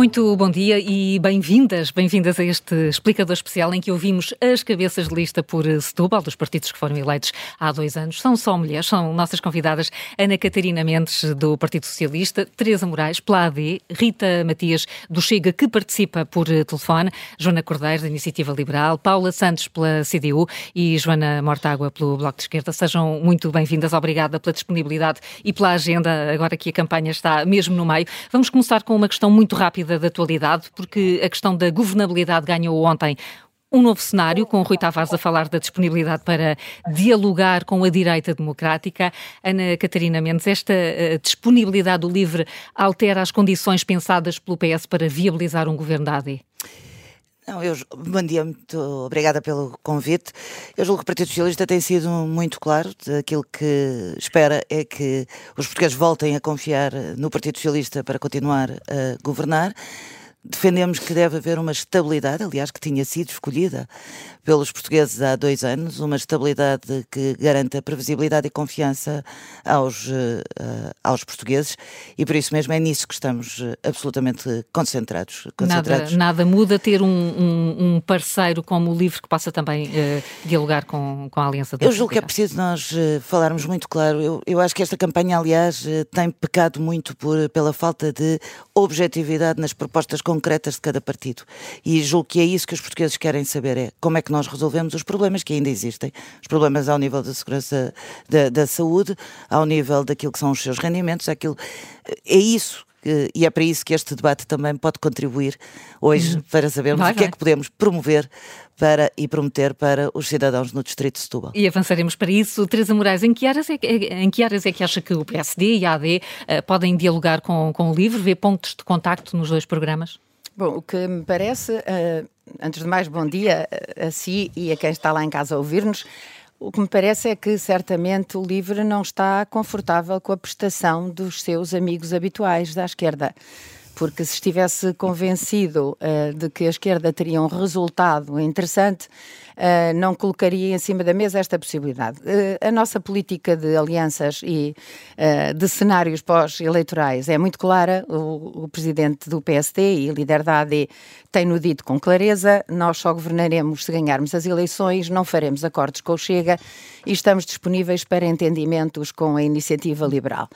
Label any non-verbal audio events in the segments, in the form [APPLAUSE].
Muito bom dia e bem-vindas, bem-vindas a este explicador especial em que ouvimos as cabeças de lista por Setúbal, dos partidos que foram eleitos há dois anos. São só mulheres, são nossas convidadas Ana Catarina Mendes, do Partido Socialista, Teresa Moraes, pela AD, Rita Matias, do Chega, que participa por telefone, Joana Cordeiro, da Iniciativa Liberal, Paula Santos, pela CDU e Joana Mortágua, pelo Bloco de Esquerda. Sejam muito bem-vindas, obrigada pela disponibilidade e pela agenda, agora que a campanha está mesmo no meio. Vamos começar com uma questão muito rápida rápida da atualidade, porque a questão da governabilidade ganhou ontem um novo cenário, com o Rui Tavares a falar da disponibilidade para dialogar com a direita democrática. Ana Catarina Mendes, esta uh, disponibilidade do LIVRE altera as condições pensadas pelo PS para viabilizar um governo da AD? Não, eu, bom dia, muito obrigada pelo convite. Eu julgo que o Partido Socialista tem sido muito claro. Aquilo que espera é que os portugueses voltem a confiar no Partido Socialista para continuar a governar. Defendemos que deve haver uma estabilidade, aliás, que tinha sido escolhida pelos portugueses há dois anos, uma estabilidade que garanta previsibilidade e confiança aos, uh, aos portugueses e por isso mesmo é nisso que estamos eh, absolutamente concentrados. concentrados. Nada, nada muda ter um, um, um, parceiro como o LIVRE que possa também uh, dialogar com, com a Aliança da Eu julgo que é preciso nós uh, falarmos muito claro. Eu, eu acho que esta campanha, aliás, tem pecado muito por, pela falta de objetividade nas propostas concretas de cada partido. E julgo que é isso que os portugueses querem saber, é como é que nós resolvemos os problemas que ainda existem. Os problemas ao nível da segurança da, da saúde, ao nível daquilo que são os seus rendimentos, aquilo. É isso e é para isso que este debate também pode contribuir hoje uhum. para sabermos vai, o que é vai. é que podemos promover para e prometer para os cidadãos no Distrito de Setúbal. E avançaremos para isso. Teresa Moraes, em que áreas é que, em que, áreas é que acha que o PSD e a AD uh, eh, podem dialogar com, com o LIVRE, ver pontos de contacto nos dois programas? Bom, o que me parece, uh, antes de mais, bom dia a si e a quem está lá em casa a ouvir-nos. O que me parece é que certamente o LIVRE não está confortável com a prestação dos seus amigos habituais da esquerda. Porque se estivesse convencido uh, de que a esquerda teria um resultado interessante, uh, não colocaria em cima da mesa esta possibilidade. Uh, a nossa política de alianças e de cenários pós-eleitorais é muito clara. O, o, presidente do PSD e líder da AD tem-no dito com clareza: nós só governaremos se ganharmos as eleições, não faremos acordos com o Chega e estamos disponíveis para entendimentos com a iniciativa liberal.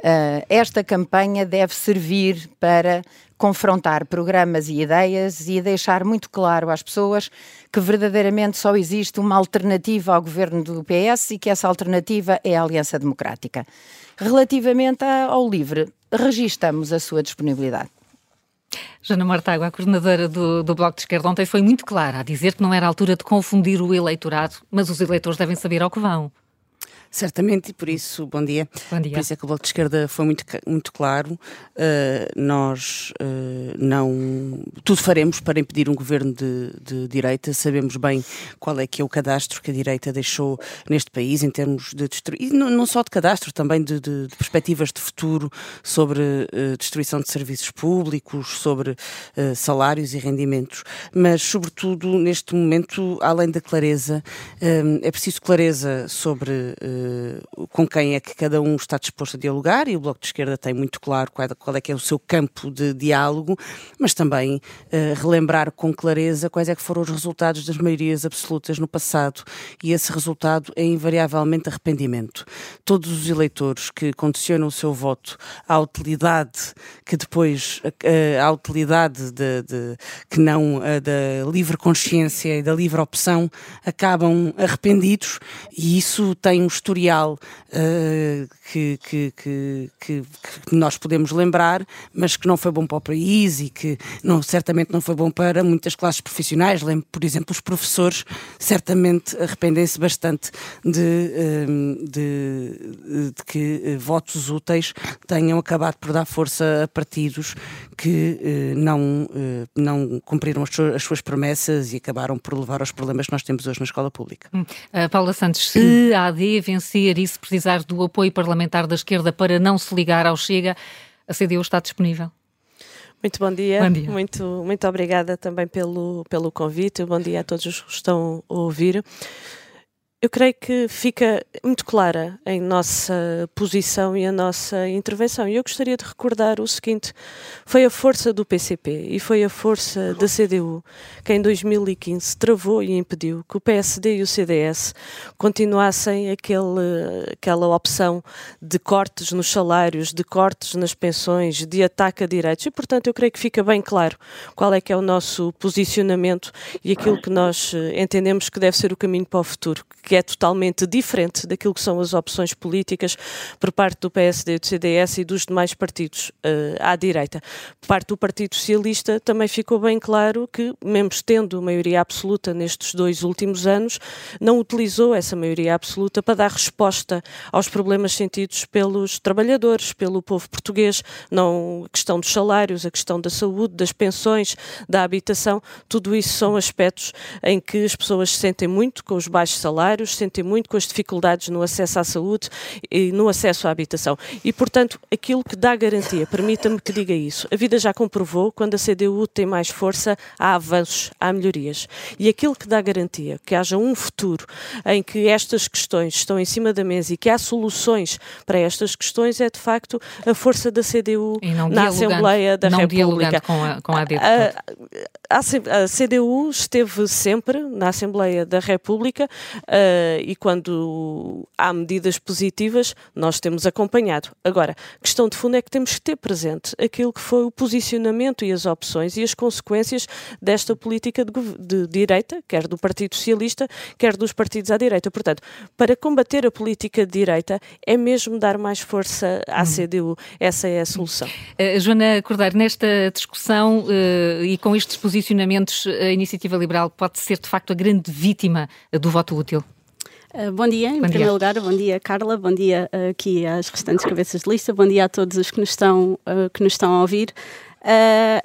Uh, esta campanha deve servir para confrontar programas e ideias e deixar muito claro às pessoas que verdadeiramente só existe uma alternativa ao governo do PS e que essa alternativa é a Aliança Democrática. Relativamente ao LIVRE, registamos a sua disponibilidade. Jana Mortágua, a coordenadora do, do Bloco de Esquerda, ontem foi muito clara a dizer que não era a altura de confundir o eleitorado, mas os eleitores devem saber ao que vão. Certamente, e por isso, bom dia. Bom dia. Por isso é que o Bloco de Esquerda foi muito, muito claro. Uh, nós uh, não. Tudo faremos para impedir um governo de, de, direita. Sabemos bem qual é que é o cadastro que a direita deixou neste país em termos de destruição. E não, não, só de cadastro, também de, de, de perspectivas de futuro sobre uh, destruição de serviços públicos, sobre salários e rendimentos. Mas, sobretudo, neste momento, além da clareza, é preciso clareza sobre eh, com quem é que cada um está disposto a dialogar e o Bloco de Esquerda tem muito claro qual é, qual é que é o seu campo de diálogo, mas também uh, relembrar com clareza quais é que foram os resultados das maiorias absolutas no passado e esse resultado é invariavelmente arrependimento. Todos os eleitores que condicionam o seu voto à utilidade que depois uh, à utilidade de, de que não da livre consciência e da livre opção acabam arrependidos e isso tem um estudo historial uh, que, que, que, que, nós podemos lembrar, mas que não foi bom para o país e que não, certamente não foi bom para muitas classes profissionais. Lembro, por exemplo, os professores certamente arrependem-se bastante de, eh, de, de que eh, votos úteis tenham acabado por dar força a partidos que não, não cumpriram as suas, as suas promessas e acabaram por levar aos problemas que nós temos hoje na escola pública. Hum. Uh, Paula Santos, se a AD vencer e se precisar do apoio parlamentar da esquerda para não se ligar ao Chega, a CDU está disponível? Muito bom dia. bom dia. Muito, muito obrigada também pelo, pelo convite. Bom dia a todos os que estão a ouvir. Eu creio que fica muito clara em nossa posição e a nossa intervenção. E eu gostaria de recordar o seguinte: foi a força do PCP e foi a força da CDU que em 2015 travou e impediu que o PSD e o CDS continuassem aquele, aquela opção de cortes nos salários, de cortes nas pensões, de ataque a direitos. E, portanto, eu creio que fica bem claro qual é que é o nosso posicionamento e aquilo que nós eh, entendemos que deve ser o caminho para o futuro que é totalmente diferente daquilo que são as opções políticas por parte do PSD, do CDS e dos demais partidos uh, à direita. Por parte do Partido Socialista também ficou bem claro que, mesmo tendo maioria absoluta nestes dois últimos anos, não utilizou essa maioria absoluta para dar resposta aos problemas sentidos pelos trabalhadores, pelo povo português, não a questão dos salários, a questão da saúde, das pensões, da habitação, tudo isso são aspectos em que as pessoas se sentem muito com os baixos salários, sentem muito com as dificuldades no acesso à saúde e no acesso à habitação. E, portanto, aquilo que dá garantia, permita-me que diga isso, a vida já comprovou, quando a CDU tem mais força, há avanços, há melhorias. E aquilo que dá garantia, que haja um futuro em que estas questões estão em cima da mesa e que há soluções para estas questões, é de facto a força da CDU na Assembleia da não República. Com a, com a, a, a, a, CDU esteve sempre na Assembleia da República uh, e quando há medidas positivas, nós temos acompanhado. Agora, questão de fundo é que temos que ter presente aquilo que foi o posicionamento e as opções e as consequências desta política de, de direita, quer do Partido Socialista, quer dos partidos à direita. Portanto, para combater a política de direita é mesmo dar mais força à hum. CDU. Essa é a solução. Uh, Joana Cordeiro, nesta discussão uh, e com estes posicionamentos, a Iniciativa Liberal pode ser de facto a grande vítima do voto útil? Uh, bom dia, em bom primeiro dia. lugar, bom dia Carla, bom dia uh, aqui às restantes cabeças de lista, bom dia a todos os que nos estão, uh, que nos estão a ouvir. a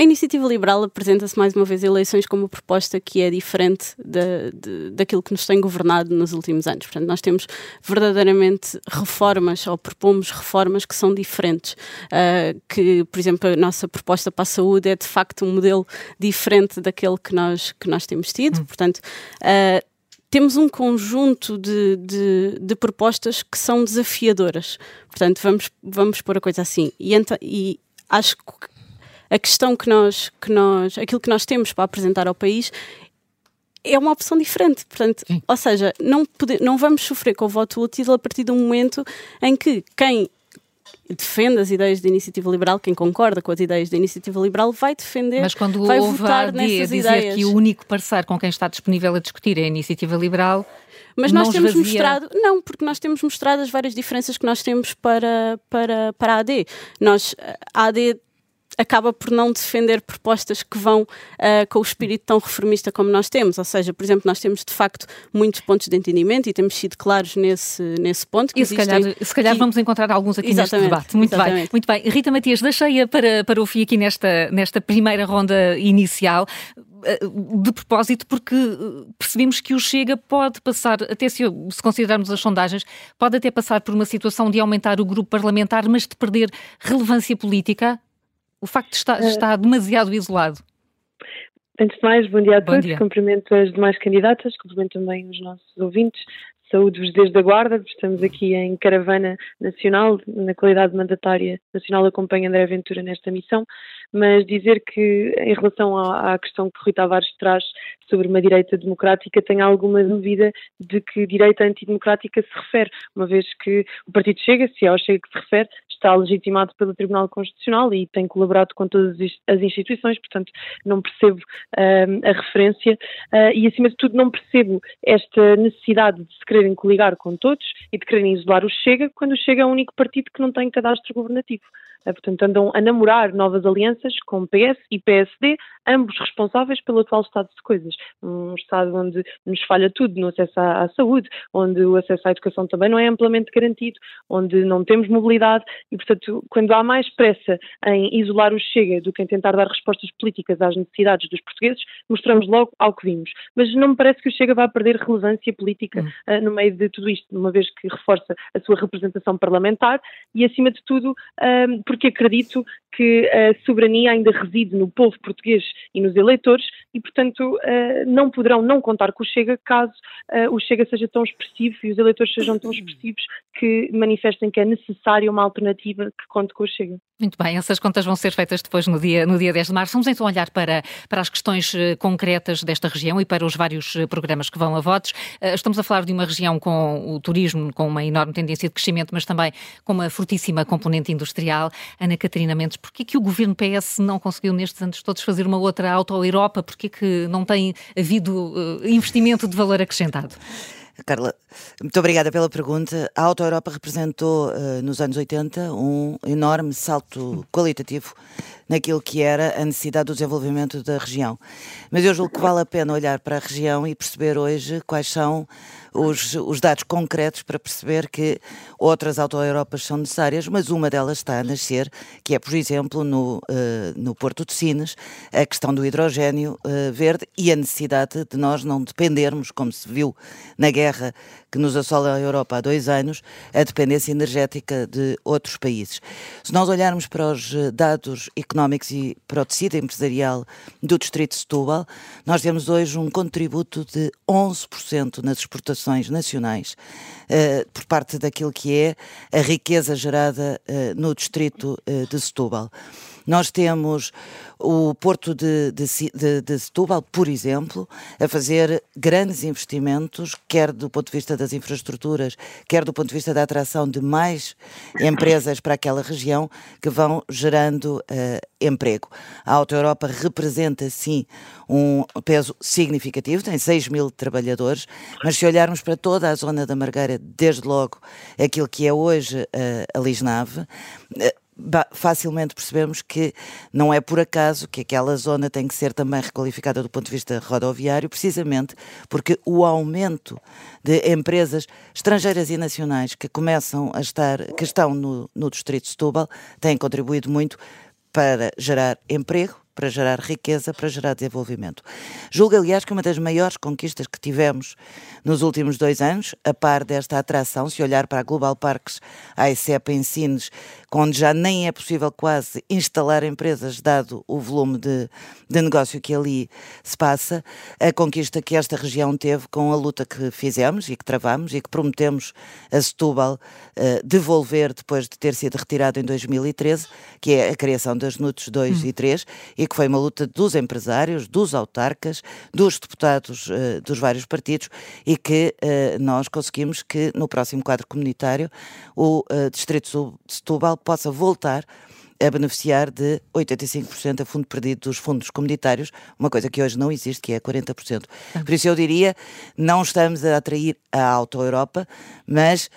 Iniciativa Liberal apresenta-se mais uma vez eleições como uma proposta que é diferente de, de, daquilo que nos tem governado nos últimos anos. Portanto, nós temos verdadeiramente reformas, ou propomos reformas que são diferentes. que, por exemplo, a nossa proposta para a saúde é de facto um modelo diferente daquele que nós, que nós temos tido. Hum. Portanto, temos um conjunto de, de, de, propostas que são desafiadoras. Portanto, vamos, vamos pôr a coisa assim. E, e acho que a questão que nós, que nós, aquilo que nós temos para apresentar ao país é uma opção diferente. Portanto, ou seja, não, pode, não vamos sofrer com o voto útil a partir do momento em que quem defende as ideias da iniciativa liberal, quem concorda com as ideias da iniciativa liberal vai defender, Mas quando vai votar nessas dizer ideias. que o único parceiro com quem está disponível a discutir é a iniciativa liberal, mas nós temos mostrado, não, porque nós temos mostrado as várias diferenças que nós temos para, para, para a AD. Nós, a AD acaba por não defender propostas que vão uh, com o espírito tão reformista como nós temos. Ou seja, por exemplo, nós temos de facto muitos pontos de entendimento e temos sido claros nesse, nesse ponto. e se calhar, se calhar vamos encontrar alguns aqui Exatamente. neste debate. Muito Exatamente. bem, muito bem. Rita Matias, deixei-a para, para o fim aqui nesta, nesta primeira ronda inicial eh, de propósito, porque eh, percebemos que o Chega pode passar, até se, se, considerarmos as sondagens, pode até passar por uma situação de aumentar o grupo parlamentar, mas de perder relevância política. O facto de estar, uh, estar demasiado isolado. Antes de mais, bom dia a bom todos. Dia. Cumprimento as demais candidatas, cumprimento também os nossos ouvintes. Saúde-vos desde a Guarda, estamos aqui em caravana nacional, na qualidade de mandatária nacional, acompanho André Ventura nesta missão, mas dizer que, em relação à, à questão que Rui Tavares traz sobre uma direita democrática, tenho alguma dúvida de que direita antidemocrática se refere, uma vez que o Partido Chega, se é ao Chega que se refere, está legitimado pelo Tribunal Constitucional e tem colaborado com todas as instituições, portanto não percebo uh, a referência uh, e acima de tudo não percebo esta necessidade de se quererem coligar com todos e de quererem isolar o Chega quando o Chega é o único partido que não tem cadastro governativo. Uh, portanto, andam a namorar novas alianças com PS e PSD, ambos responsáveis pelo atual estado de coisas. Um estado onde nos falha tudo no acesso à, à saúde, onde o acesso à educação também não é amplamente garantido, onde não temos mobilidade e, portanto, quando há mais pressa em isolar o Chega do que em tentar dar respostas políticas às necessidades dos portugueses, mostramos logo ao que vimos. Mas não me parece que o Chega vá perder relevância política uh, no meio de tudo isto, uma vez que reforça a sua representação parlamentar e, acima de tudo, uh, porque acredito que a soberania ainda reside no povo português e nos eleitores e, portanto, não poderão não contar com o Chega caso o Chega seja tão expressivo e os eleitores sejam tão expressivos que manifestem que é necessária uma alternativa que conte com o Chega. Muito bem, essas contas vão ser feitas depois no dia, no dia 10 de março. Vamos então olhar para, para as questões eh, concretas desta região e para os vários eh, programas que vão a votos. Eh, estamos a falar de uma região com o turismo, com uma enorme tendência de crescimento, mas também com uma fortíssima componente industrial. Ana Catarina Mendes, porquê que o governo PS não conseguiu nestes anos todos fazer uma outra auto-Europa? Porquê que não tem havido investimento de valor acrescentado? Carla, muito obrigada pela pergunta. A Auto Europa representou uh, nos anos 80 um enorme salto qualitativo naquilo que era a necessidade do desenvolvimento da região. Mas eu julgo que vale a pena olhar para a região e perceber hoje quais são os, os dados concretos para perceber que outras auto-Europas são necessárias, mas uma delas está a nascer, que é, por exemplo, no, uh, no Porto de Sines, a questão do hidrogênio uh, verde e a necessidade de nós não dependermos, como se viu na guerra que nos assola a Europa há dois anos, a dependência energética de outros países. Se nós olharmos para os eh, dados económicos e para o tecido empresarial do Distrito de Setúbal, nós temos hoje um contributo de 11% nas exportações nacionais uh, por parte daquilo que é a riqueza gerada uh, no Distrito uh, de Setúbal. Nós temos o Porto de, de, de, de, Setúbal, por exemplo, a fazer grandes investimentos, quer do ponto de vista das infraestruturas, quer do ponto de vista da atração de mais empresas para aquela região que vão gerando uh, emprego. A Auto Europa representa, sim, um peso significativo, tem 6 mil trabalhadores, mas se olharmos para toda a zona da Margueira, desde logo aquilo que é hoje uh, a Lisnave, uh, facilmente percebemos que não é por acaso que aquela zona tem que ser também requalificada do ponto de vista rodoviário, precisamente porque o aumento de empresas estrangeiras e nacionais que começam a estar, que estão no, no distrito de Setúbal, tem contribuído muito para gerar emprego, para gerar riqueza, para gerar desenvolvimento. Julgo, aliás, que uma das maiores conquistas que tivemos nos últimos dois anos, a par desta atração, se olhar para a Global Parks, a ICEP em Sines, onde já nem é possível quase instalar empresas, dado o volume de, de negócio que ali se passa, a conquista que esta região teve com a luta que fizemos e que travamos e que prometemos a Setúbal uh, devolver depois de ter sido retirado em 2013, que é a criação das NUTs 2 hum. e 3, e que foi uma luta dos empresários, dos autarcas, dos deputados uh, dos vários partidos e que uh, nós conseguimos que no próximo quadro comunitário o Distrito de Setúbal possa voltar a beneficiar de 85% a fundo perdido dos fundos comunitários, uma coisa que hoje não existe, que é 40%. Por isso eu diria, não estamos a atrair a auto-Europa, mas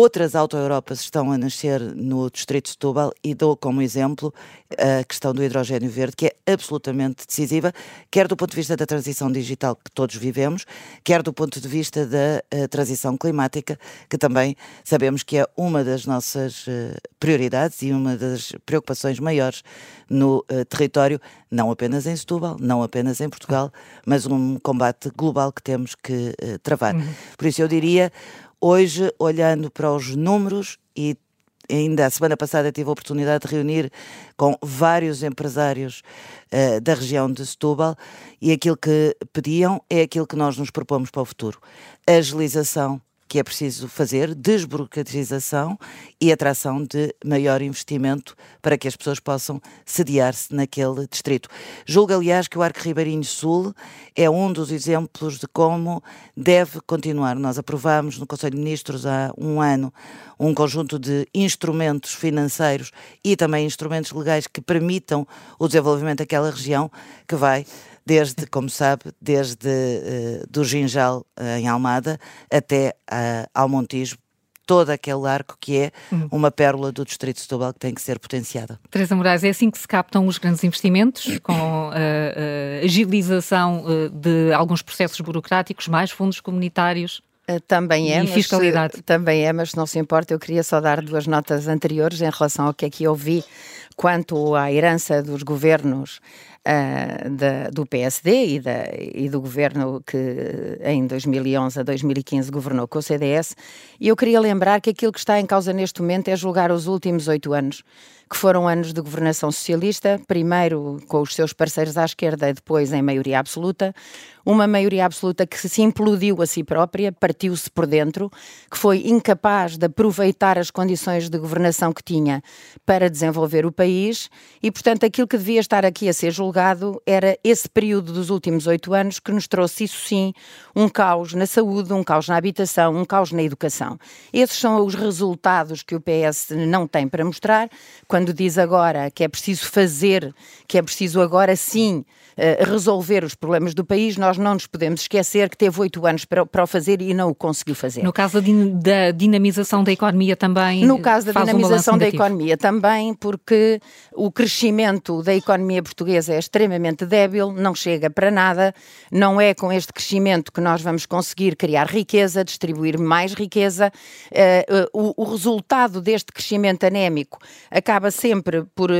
Outras auto-Europas estão a nascer no Distrito de Setúbal e dou como exemplo a questão do hidrogênio verde, que é absolutamente decisiva, quer do ponto de vista da transição digital que todos vivemos, quer do ponto de vista da uh, transição climática, que também sabemos que é uma das nossas uh, prioridades e uma das preocupações maiores no uh, território, não apenas em Setúbal, não apenas em Portugal, mas um combate global que temos que travar. Uhum. Por isso eu diria Hoje, olhando para os números e ainda a semana passada tive a oportunidade de reunir com vários empresários uh, da região de Setúbal e aquilo que pediam é aquilo que nós nos propomos para o futuro. Agilização que é preciso fazer, desburocratização e atração de maior investimento para que as pessoas possam sediar-se naquele distrito. Julgo, aliás, que o Arco Ribeirinho Sul é um dos exemplos de como deve continuar. Nós aprovamos no Conselho de Ministros há um ano um conjunto de instrumentos financeiros e também instrumentos legais que permitam o desenvolvimento daquela região que vai desde, como sabe, desde uh, do Ginjal uh, em Almada até uh, ao Montijo, todo aquele arco que é uhum. uma pérola do Distrito de Setúbal que tem que ser potenciada. Teresa Moraes, é assim que se captam os grandes investimentos, com a uh, uh, agilização uh, de alguns processos burocráticos, mais fundos comunitários? Também é, e fiscalidade. Mas, também é, mas não se importa, eu queria só dar duas notas anteriores em relação ao que aqui ouvi quanto à herança dos governos uh, da, do PSD e, da, e, do governo que em 2011 a 2015 governou com o CDS, e eu queria lembrar que aquilo que está em causa neste momento é julgar os últimos oito anos que foram anos de governação socialista, primeiro com os seus parceiros à esquerda e depois em maioria absoluta, uma maioria absoluta que se implodiu a si própria, partiu-se por dentro, que foi incapaz de aproveitar as condições de governação que tinha para desenvolver o país. E, portanto, aquilo que devia estar aqui a ser julgado era esse período dos últimos oito anos que nos trouxe, isso sim, um caos na saúde, um caos na habitação, um caos na educação. Esses são os resultados que o PS não tem para mostrar, quando diz agora que é preciso fazer, que é preciso agora sim resolver os problemas do país, nós não nos podemos esquecer que teve oito anos para, para o fazer e não o conseguiu fazer. No caso da dinamização da economia também. No caso da dinamização da economia também, porque o crescimento da economia portuguesa é extremamente débil, não chega para nada, não é com este crescimento que nós vamos conseguir criar riqueza, distribuir mais riqueza. Uh, uh, o, resultado deste crescimento anémico acaba sempre por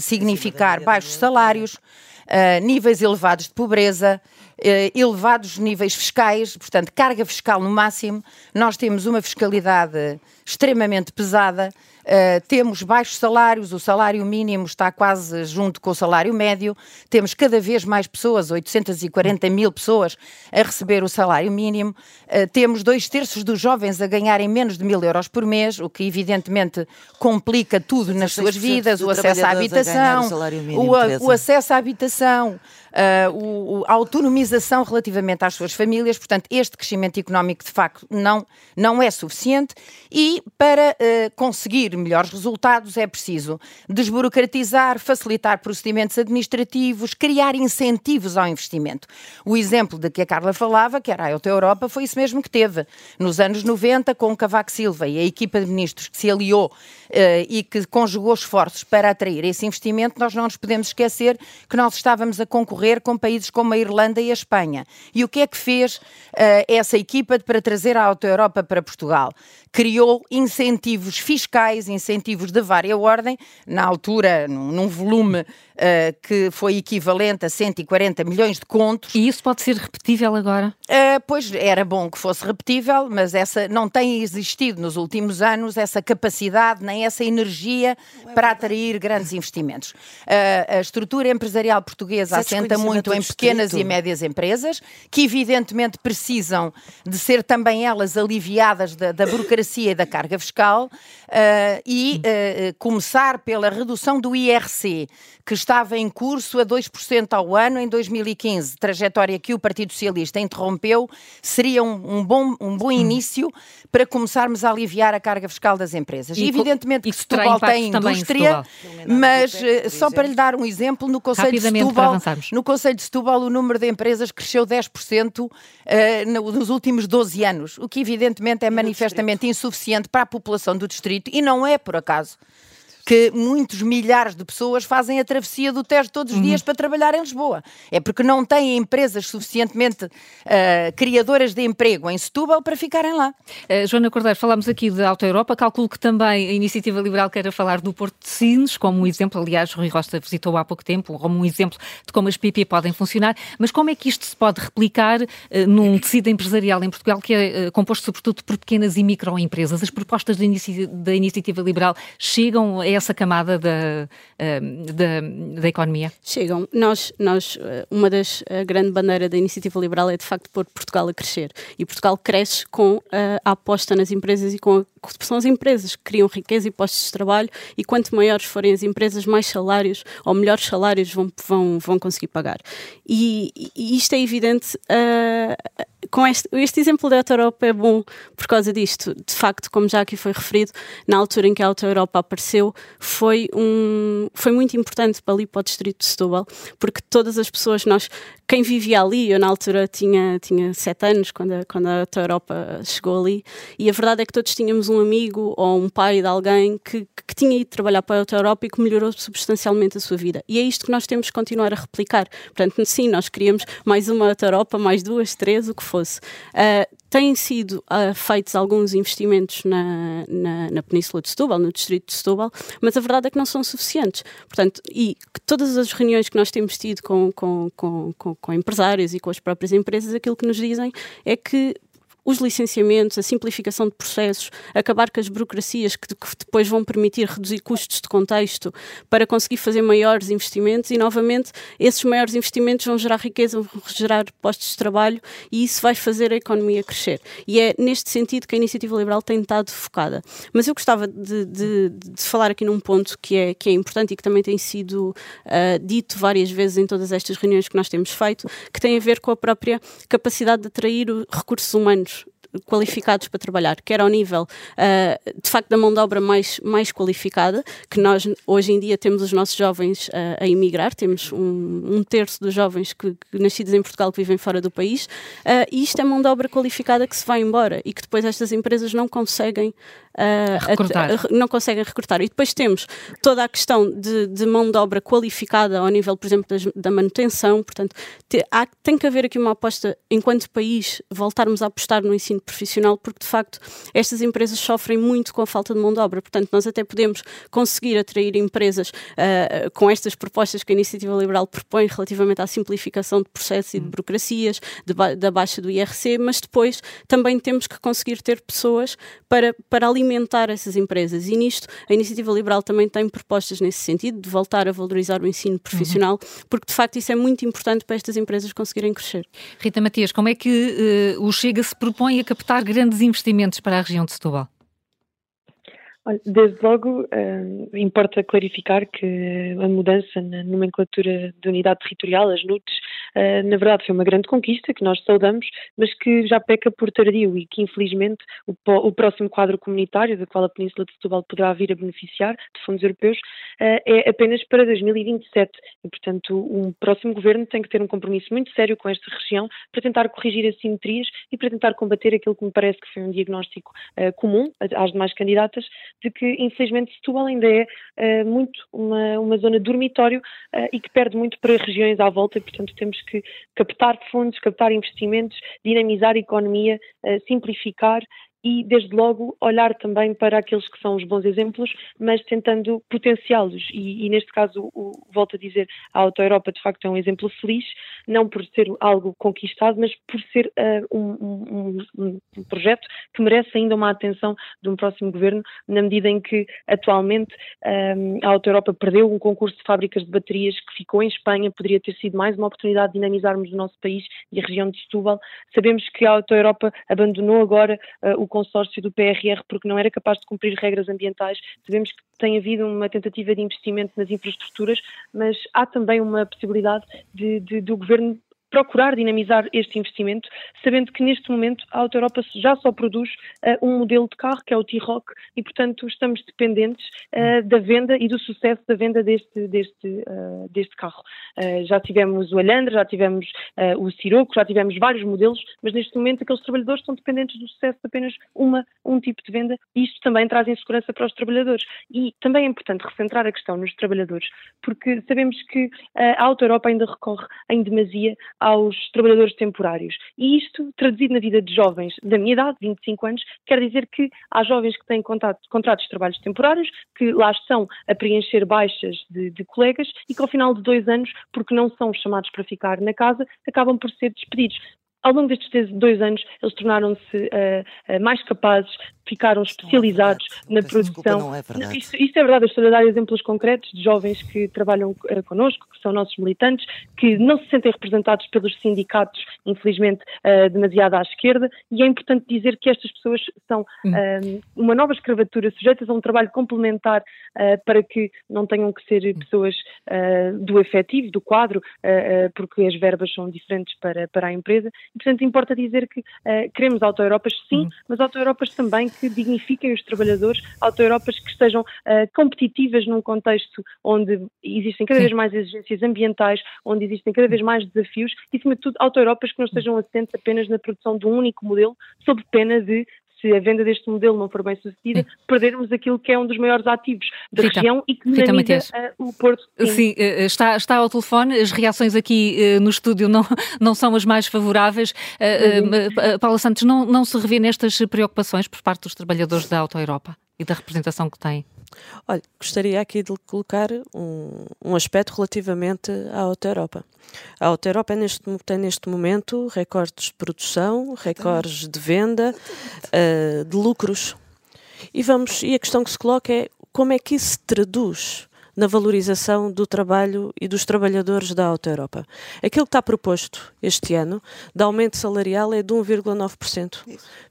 significar baixos salários uh, níveis elevados de pobreza, uh, elevados níveis fiscais, portanto, carga fiscal no máximo. Nós temos uma fiscalidade extremamente pesada. Uh, temos baixos salários, o salário mínimo está quase junto com o salário médio, temos cada vez mais pessoas, 840 mil pessoas, a receber o salário mínimo, uh, temos dois terços dos jovens a ganharem menos de mil euros por mês, o que evidentemente complica tudo nas suas vidas, o acesso à habitação, o, o, o acesso à habitação, uh, o, a autonomização relativamente às suas famílias. Portanto, este crescimento económico de facto não, não é suficiente. E para uh, conseguir melhores resultados é preciso desburocratizar, facilitar procedimentos administrativos, criar incentivos ao investimento. O exemplo de que a Carla falava, que era a Auto Europa, foi isso mesmo que teve nos anos 90 com Cavaco Silva e a equipa de ministros que se aliou uh, e que conjugou esforços para atrair esse investimento, nós não nos podemos esquecer que nós estávamos a concorrer com países como a Irlanda e a Espanha. E o que é que fez uh, essa equipa para trazer a Auto Europa para Portugal? Criou incentivos fiscais, incentivos de vária ordem, na altura, num, num volume uh, que foi equivalente a 140 milhões de contos. E isso pode ser repetível agora? Uh, pois era bom que fosse repetível, mas essa não tem existido nos últimos anos essa capacidade nem essa energia para atrair grandes investimentos. Uh, a estrutura empresarial portuguesa assenta muito em pequenas e médias empresas, que evidentemente precisam de ser também elas aliviadas da, da burocracia e da carga fiscal uh, e uh, começar pela redução do IRC, que estava em curso a 2% ao ano em 2015, trajetória que o Partido Socialista interrompeu, seria um, um bom, um bom hum. início para começarmos a aliviar a carga fiscal das empresas. E, Evidentemente que Setúbal tem indústria, mas uh, só para lhe dar um exemplo, no Conselho de Setúbal, no Conselho de Setúbal o número de empresas cresceu 10% uh, nos últimos 12 anos, o que evidentemente é manifestamente insuficiente para a população do distrito e não é por acaso que muitos milhares de pessoas fazem a travessia do Tejo todos os uhum. dias para trabalhar em Lisboa. É porque não têm empresas suficientemente uh, criadoras de emprego em Setúbal para ficarem lá. Uh, Joana Cordeiro, falámos aqui da Auto Europa, calculo que também a Iniciativa Liberal queira falar do Porto de Sines, como um exemplo, aliás, Rui Rosta visitou há pouco tempo, como um exemplo de como as PP podem funcionar, mas como é que isto se pode replicar uh, num tecido empresarial em Portugal que é composto sobretudo por pequenas e microempresas? As propostas da, inici da Iniciativa Liberal chegam a essa camada da, eh, da, da economia? Chegam. Nós, nós, eh, uma das a grande bandeira da iniciativa liberal é de facto pôr Portugal a crescer. E Portugal cresce com eh, a aposta nas empresas e com a são as empresas que criam riqueza e postos de trabalho e quanto maiores forem as empresas, mais salários ou melhores salários vão, vão, vão conseguir pagar. E, e isto é evidente. Uh, com este, este exemplo da Auto Europa é bom por causa disto. De facto, como já aqui foi referido, na altura em que a Auto Europa apareceu, foi, um, foi muito importante para ali, para o distrito de Setúbal, porque todas as pessoas, nós, quem vivia ali, eu na altura tinha, tinha sete anos quando a, quando a Europa chegou ali, e a verdade é que todos tínhamos um amigo ou um pai de alguém que, que tinha ido trabalhar para a Europa e que melhorou substancialmente a sua vida. E é isto que nós temos que continuar a replicar. Portanto, sim, nós queríamos mais uma Europa, mais duas, três, o que fosse. Uh, têm sido uh, feitos alguns investimentos na, na, na, Península de Setúbal, no distrito de Setúbal, mas a verdade é que não são suficientes. Portanto, e todas as reuniões que nós temos tido com, com, com, com, com empresários e com as próprias empresas, aquilo que nos dizem é que os licenciamentos, a simplificação de processos, acabar com as burocracias que, que depois vão permitir reduzir custos de contexto para conseguir fazer maiores investimentos e, novamente, esses maiores investimentos vão gerar riqueza, vão gerar postos de trabalho e isso vai fazer a economia crescer. E é neste sentido que a iniciativa liberal tem estado focada. Mas eu gostava de, de, de falar aqui num ponto que é, que é importante e que também tem sido uh, dito várias vezes em todas estas reuniões que nós temos feito, que tem a ver com a própria capacidade de atrair recursos humanos qualificados para trabalhar, quer ao nível uh, de facto da mão de obra mais, mais qualificada, que nós hoje em dia temos os nossos jovens uh, a emigrar, temos um, um terço dos jovens que, que, nascidos em Portugal que vivem fora do país, uh, e isto é mão de obra qualificada que se vai embora e que depois estas empresas não conseguem recrutar. A, não conseguem recrutar. E depois temos toda a questão de, de mão de obra qualificada ao nível, por exemplo, das, da manutenção. Portanto, te, há, tem que haver aqui uma aposta, enquanto país, voltarmos a apostar no ensino profissional, porque de facto estas empresas sofrem muito com a falta de mão de obra. Portanto, nós até podemos conseguir atrair empresas uh, com estas propostas que a Iniciativa Liberal propõe relativamente à simplificação de processos e de hum. burocracias, de ba da baixa do IRC, mas depois também temos que conseguir ter pessoas para, para alimentar alimentar essas empresas. E nisto, a Iniciativa Liberal também tem propostas nesse sentido, de voltar a valorizar o ensino profissional, uhum. porque de facto isso é muito importante para estas empresas conseguirem crescer. Rita Matias, como é que uh, o Chega se propõe a captar grandes investimentos para a região de Setúbal? Desde logo, uh, importa clarificar que a mudança na nomenclatura de unidade territorial, as NUTs, na verdade foi uma grande conquista que nós saudamos, mas que já peca por tardio e que infelizmente o, o próximo quadro comunitário, da qual a Península de Setúbal poderá vir a beneficiar, de fundos europeus, uh, é apenas para 2027 e, portanto, um próximo governo tem que ter um compromisso muito sério com esta região para tentar corrigir as simetrias e para tentar combater aquilo que me parece que foi um diagnóstico comum às demais candidatas, de que, infelizmente, Setúbal ainda é muito uma, uma zona dormitório e que perde muito para regiões à volta, e, portanto, temos que captar fundos, captar investimentos, dinamizar a economia, uh, simplificar e, desde logo, olhar também para aqueles que são os bons exemplos, mas tentando potenciá-los. E, e, neste caso, o, volto a dizer, a Auto Europa de facto é um exemplo feliz, não por ser algo conquistado, mas por ser uh, um, um, um, projeto que merece ainda uma atenção de um próximo governo, na medida em que, atualmente, um, a Auto Europa perdeu um concurso de fábricas de baterias que ficou em Espanha, poderia ter sido mais uma oportunidade de dinamizarmos o nosso país e a região de Setúbal. Sabemos que a Auto Europa abandonou agora uh, o consórcio do PRR porque não era capaz de cumprir regras ambientais. Sabemos que tem havido uma tentativa de investimento nas infraestruturas, mas há também uma possibilidade de, de, do governo procurar dinamizar este investimento, sabendo que neste momento a Auto Europa já só produz uh, um modelo de carro, que é o T-Rock, e portanto estamos dependentes uh, da venda e do sucesso da venda deste, deste, uh, deste carro. já tivemos o Alhandra, já tivemos o Siroco, já tivemos vários modelos, mas neste momento aqueles trabalhadores estão dependentes do sucesso de apenas uma, um tipo de venda e isto também traz insegurança para os trabalhadores. E também é importante recentrar a questão nos trabalhadores, porque sabemos que a Auto Europa ainda recorre em demasia aos trabalhadores temporários. E isto, traduzido na vida de jovens da minha idade, 25 anos, quer dizer que há jovens que têm contratos de trabalhos temporários, que lá estão a preencher baixas de, de colegas e que ao final de dois anos, porque não são chamados para ficar na casa, acabam por ser despedidos ao longo destes dois anos, eles tornaram-se uh, uh, mais capazes ficaram especializados é na produção. Desculpa, não é isto, é verdade, eu estou a dar exemplos concretos de jovens que trabalham uh, connosco, que são nossos militantes, que não se sentem representados pelos sindicatos, infelizmente, uh, demasiado à esquerda, e é importante dizer que estas pessoas são uh, uma nova escravatura, sujeitas a um trabalho complementar uh, para que não tenham que ser pessoas do efetivo, do quadro, porque as verbas são diferentes para, para a empresa, portanto importa dizer que queremos auto-Europas sim, uhum. mas auto-Europas também que dignifiquem os trabalhadores, auto-Europas que estejam uh, competitivas num contexto onde existem cada Sim. vez mais exigências ambientais, onde existem cada vez mais desafios e, acima de tudo, auto-Europas que não estejam assentes apenas na produção de um único modelo, sob pena de se a venda deste modelo não for bem sucedida, sim. perdermos aquilo que é um dos maiores ativos da Rita, região e que dinamiza uh, o Porto. Sim, sim uh, está, está ao telefone, as reações aqui no estúdio não, não são as mais favoráveis. Uh, Paula Santos, não, não se revê nestas preocupações por parte dos trabalhadores da Auto Europa? e da representação que tem? Olha, gostaria aqui de colocar um, um aspecto relativamente à Auto Europa. A Auto Europa é neste, tem neste momento recordes de produção, recordes de venda, uh, de lucros. E, vamos, e a questão que se coloca é como é que isso se traduz na valorização do trabalho e dos trabalhadores da Auto Europa. Aquilo que está proposto este ano de aumento salarial é de 1,9%.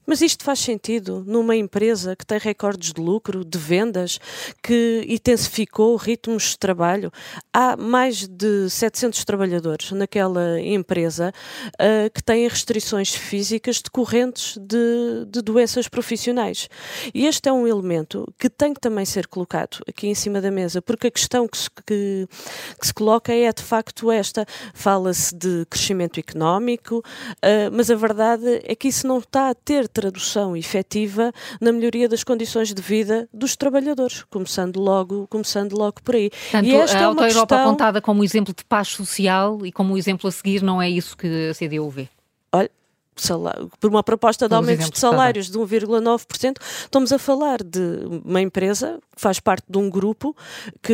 Mas isto faz sentido numa empresa que tem recordes de lucro, de vendas, que intensificou ritmos de trabalho. Há mais de 700 trabalhadores naquela empresa uh, que têm restrições físicas decorrentes de, de doenças profissionais. E este é um elemento que tem que também ser colocado aqui em cima da mesa, porque a questão que se, que, que se coloca é de facto esta. Fala-se de crescimento económico, uh, mas a verdade é que isso não está a ter tradução efetiva na melhoria das condições de vida dos trabalhadores, começando logo, começando logo por aí. Portanto, e esta a é uma Europa questão... apontada como exemplo de paz social e como exemplo a seguir não é isso que a CDU vê? Olha, por uma proposta de aumentos de salários de 1,9%, estamos a falar de uma empresa que faz parte de um grupo que,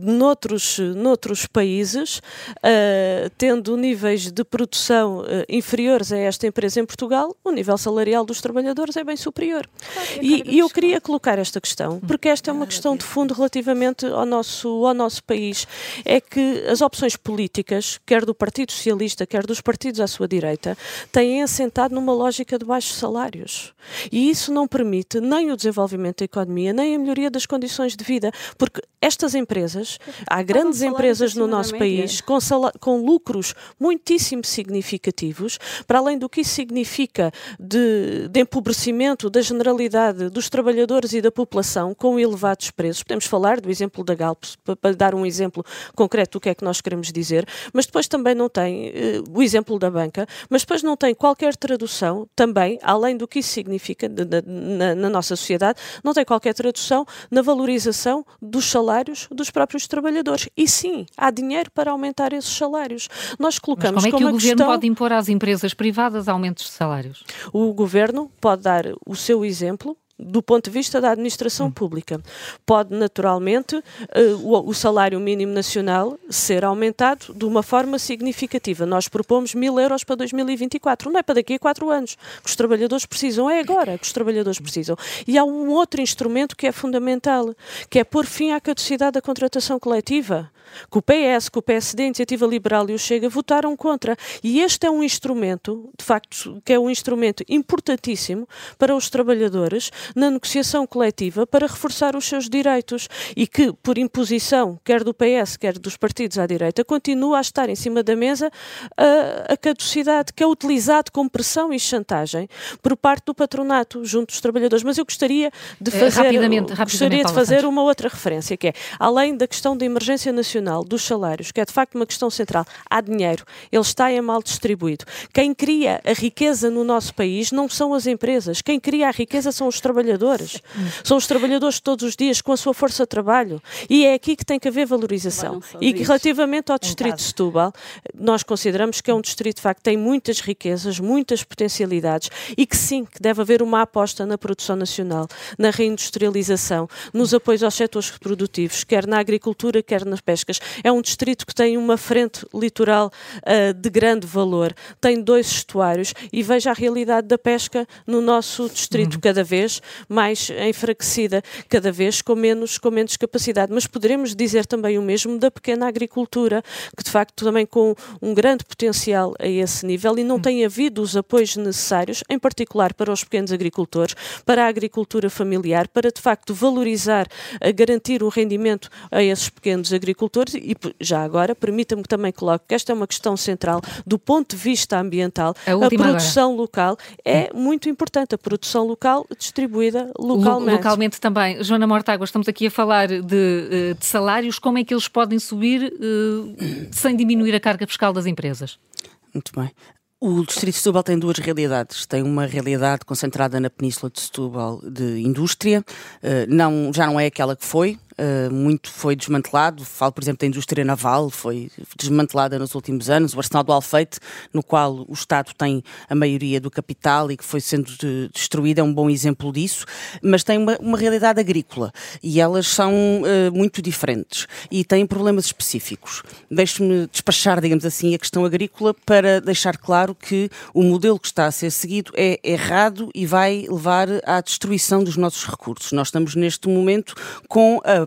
noutros, noutros países, uh, tendo níveis de produção uh, inferiores a esta empresa em Portugal, o nível salarial dos trabalhadores é bem superior. Claro, e, e eu queria colocar esta questão, porque esta é uma questão de fundo relativamente ao nosso, ao nosso país. É que as opções políticas, quer do Partido Socialista, quer dos partidos à sua direita, têm assentado numa lógica de baixos salários. E isso não permite nem o desenvolvimento da economia, nem a melhoria das condições de vida, porque estas empresas, há grandes empresas no nosso país com, com lucros muitíssimo significativos, para além do que isso significa de, de empobrecimento da generalidade dos trabalhadores e da população com elevados preços. Podemos falar do exemplo da Galp, para dar um exemplo concreto do que é que nós queremos dizer, mas depois também não tem uh, o exemplo da banca, mas depois não tem qualquer tradução também, além do que isso significa na, na, na nossa sociedade, não tem qualquer tradução na valorização dos salários dos próprios trabalhadores. E sim, há dinheiro para aumentar esses salários. Nós colocamos Mas como é que o governo questão... pode impor às empresas privadas aumentos de salários? O governo pode dar o seu exemplo do ponto de vista da administração hum. pública. Pode, naturalmente, uh, o, o, salário mínimo nacional ser aumentado de uma forma significativa. Nós propomos mil euros para 2024. Não é para daqui a quatro anos. Que os trabalhadores precisam. É agora que os trabalhadores precisam. E há um outro instrumento que é fundamental, que é pôr fim à caducidade da contratação coletiva que o PS, que o PSD, a Iniciativa Liberal e o Chega votaram contra. E este é um instrumento, de facto, que é um instrumento importantíssimo para os trabalhadores na negociação coletiva para reforçar os seus direitos e que, por imposição, quer do PS, quer dos partidos à direita, continua a estar em cima da mesa a, a caducidade, que é utilizado como pressão e chantagem por parte do patronato junto dos trabalhadores. Mas eu gostaria de eh, fazer, rapidamente, rapidamente, gostaria de fazer uma outra referência, que é, além da questão da emergência nacional, nacional dos salários, que é de facto uma questão central, há dinheiro, ele está é mal distribuído. Quem cria a riqueza no nosso país não são as empresas, quem cria a riqueza são os trabalhadores. São os trabalhadores todos os dias com a sua força de trabalho. E é aqui que tem que haver valorização. E que relativamente ao distrito de Setúbal, nós consideramos que é um distrito de facto que tem muitas riquezas, muitas potencialidades e que sim, que deve haver uma aposta na produção nacional, na reindustrialização, nos apoios aos setores produtivos, quer na agricultura, quer na pesca é um distrito que tem uma frente litoral uh, de grande valor, tem dois estuários e veja a realidade da pesca no nosso distrito uhum. cada vez mais enfraquecida, cada vez com menos, com menos capacidade. Mas poderemos dizer também o mesmo da pequena agricultura, que de facto também com um grande potencial a esse nível e não uhum. tem havido os apoios necessários, em particular para os pequenos agricultores, para a agricultura familiar, para de facto valorizar, garantir o rendimento a esses pequenos agricultores agricultores e já agora permita-me que também coloque que esta é uma questão central do ponto de vista ambiental. A, a produção agora. local é muito importante, a produção local distribuída localmente. Localmente também. Joana Mortágua, estamos aqui a falar de, eh, de salários, como é que eles podem subir uh, sem diminuir a carga fiscal das empresas? Muito bem. O Distrito de Setúbal tem duas realidades. Tem uma realidade concentrada na Península de Setúbal de indústria, uh, não, já não é aquela que foi, uh, muito foi desmantelado. Falo, por exemplo, da indústria naval, foi desmantelada nos últimos anos. O arsenal do Alfeite, no qual o Estado tem a maioria do capital e que foi sendo de, destruído, é um bom exemplo disso. Mas tem uma, uma realidade agrícola e elas são uh, muito diferentes e têm problemas específicos. Deixe-me despachar, digamos assim, a questão agrícola para deixar claro que o modelo que está a ser seguido é errado e vai levar à destruição dos nossos recursos. Nós estamos neste momento com a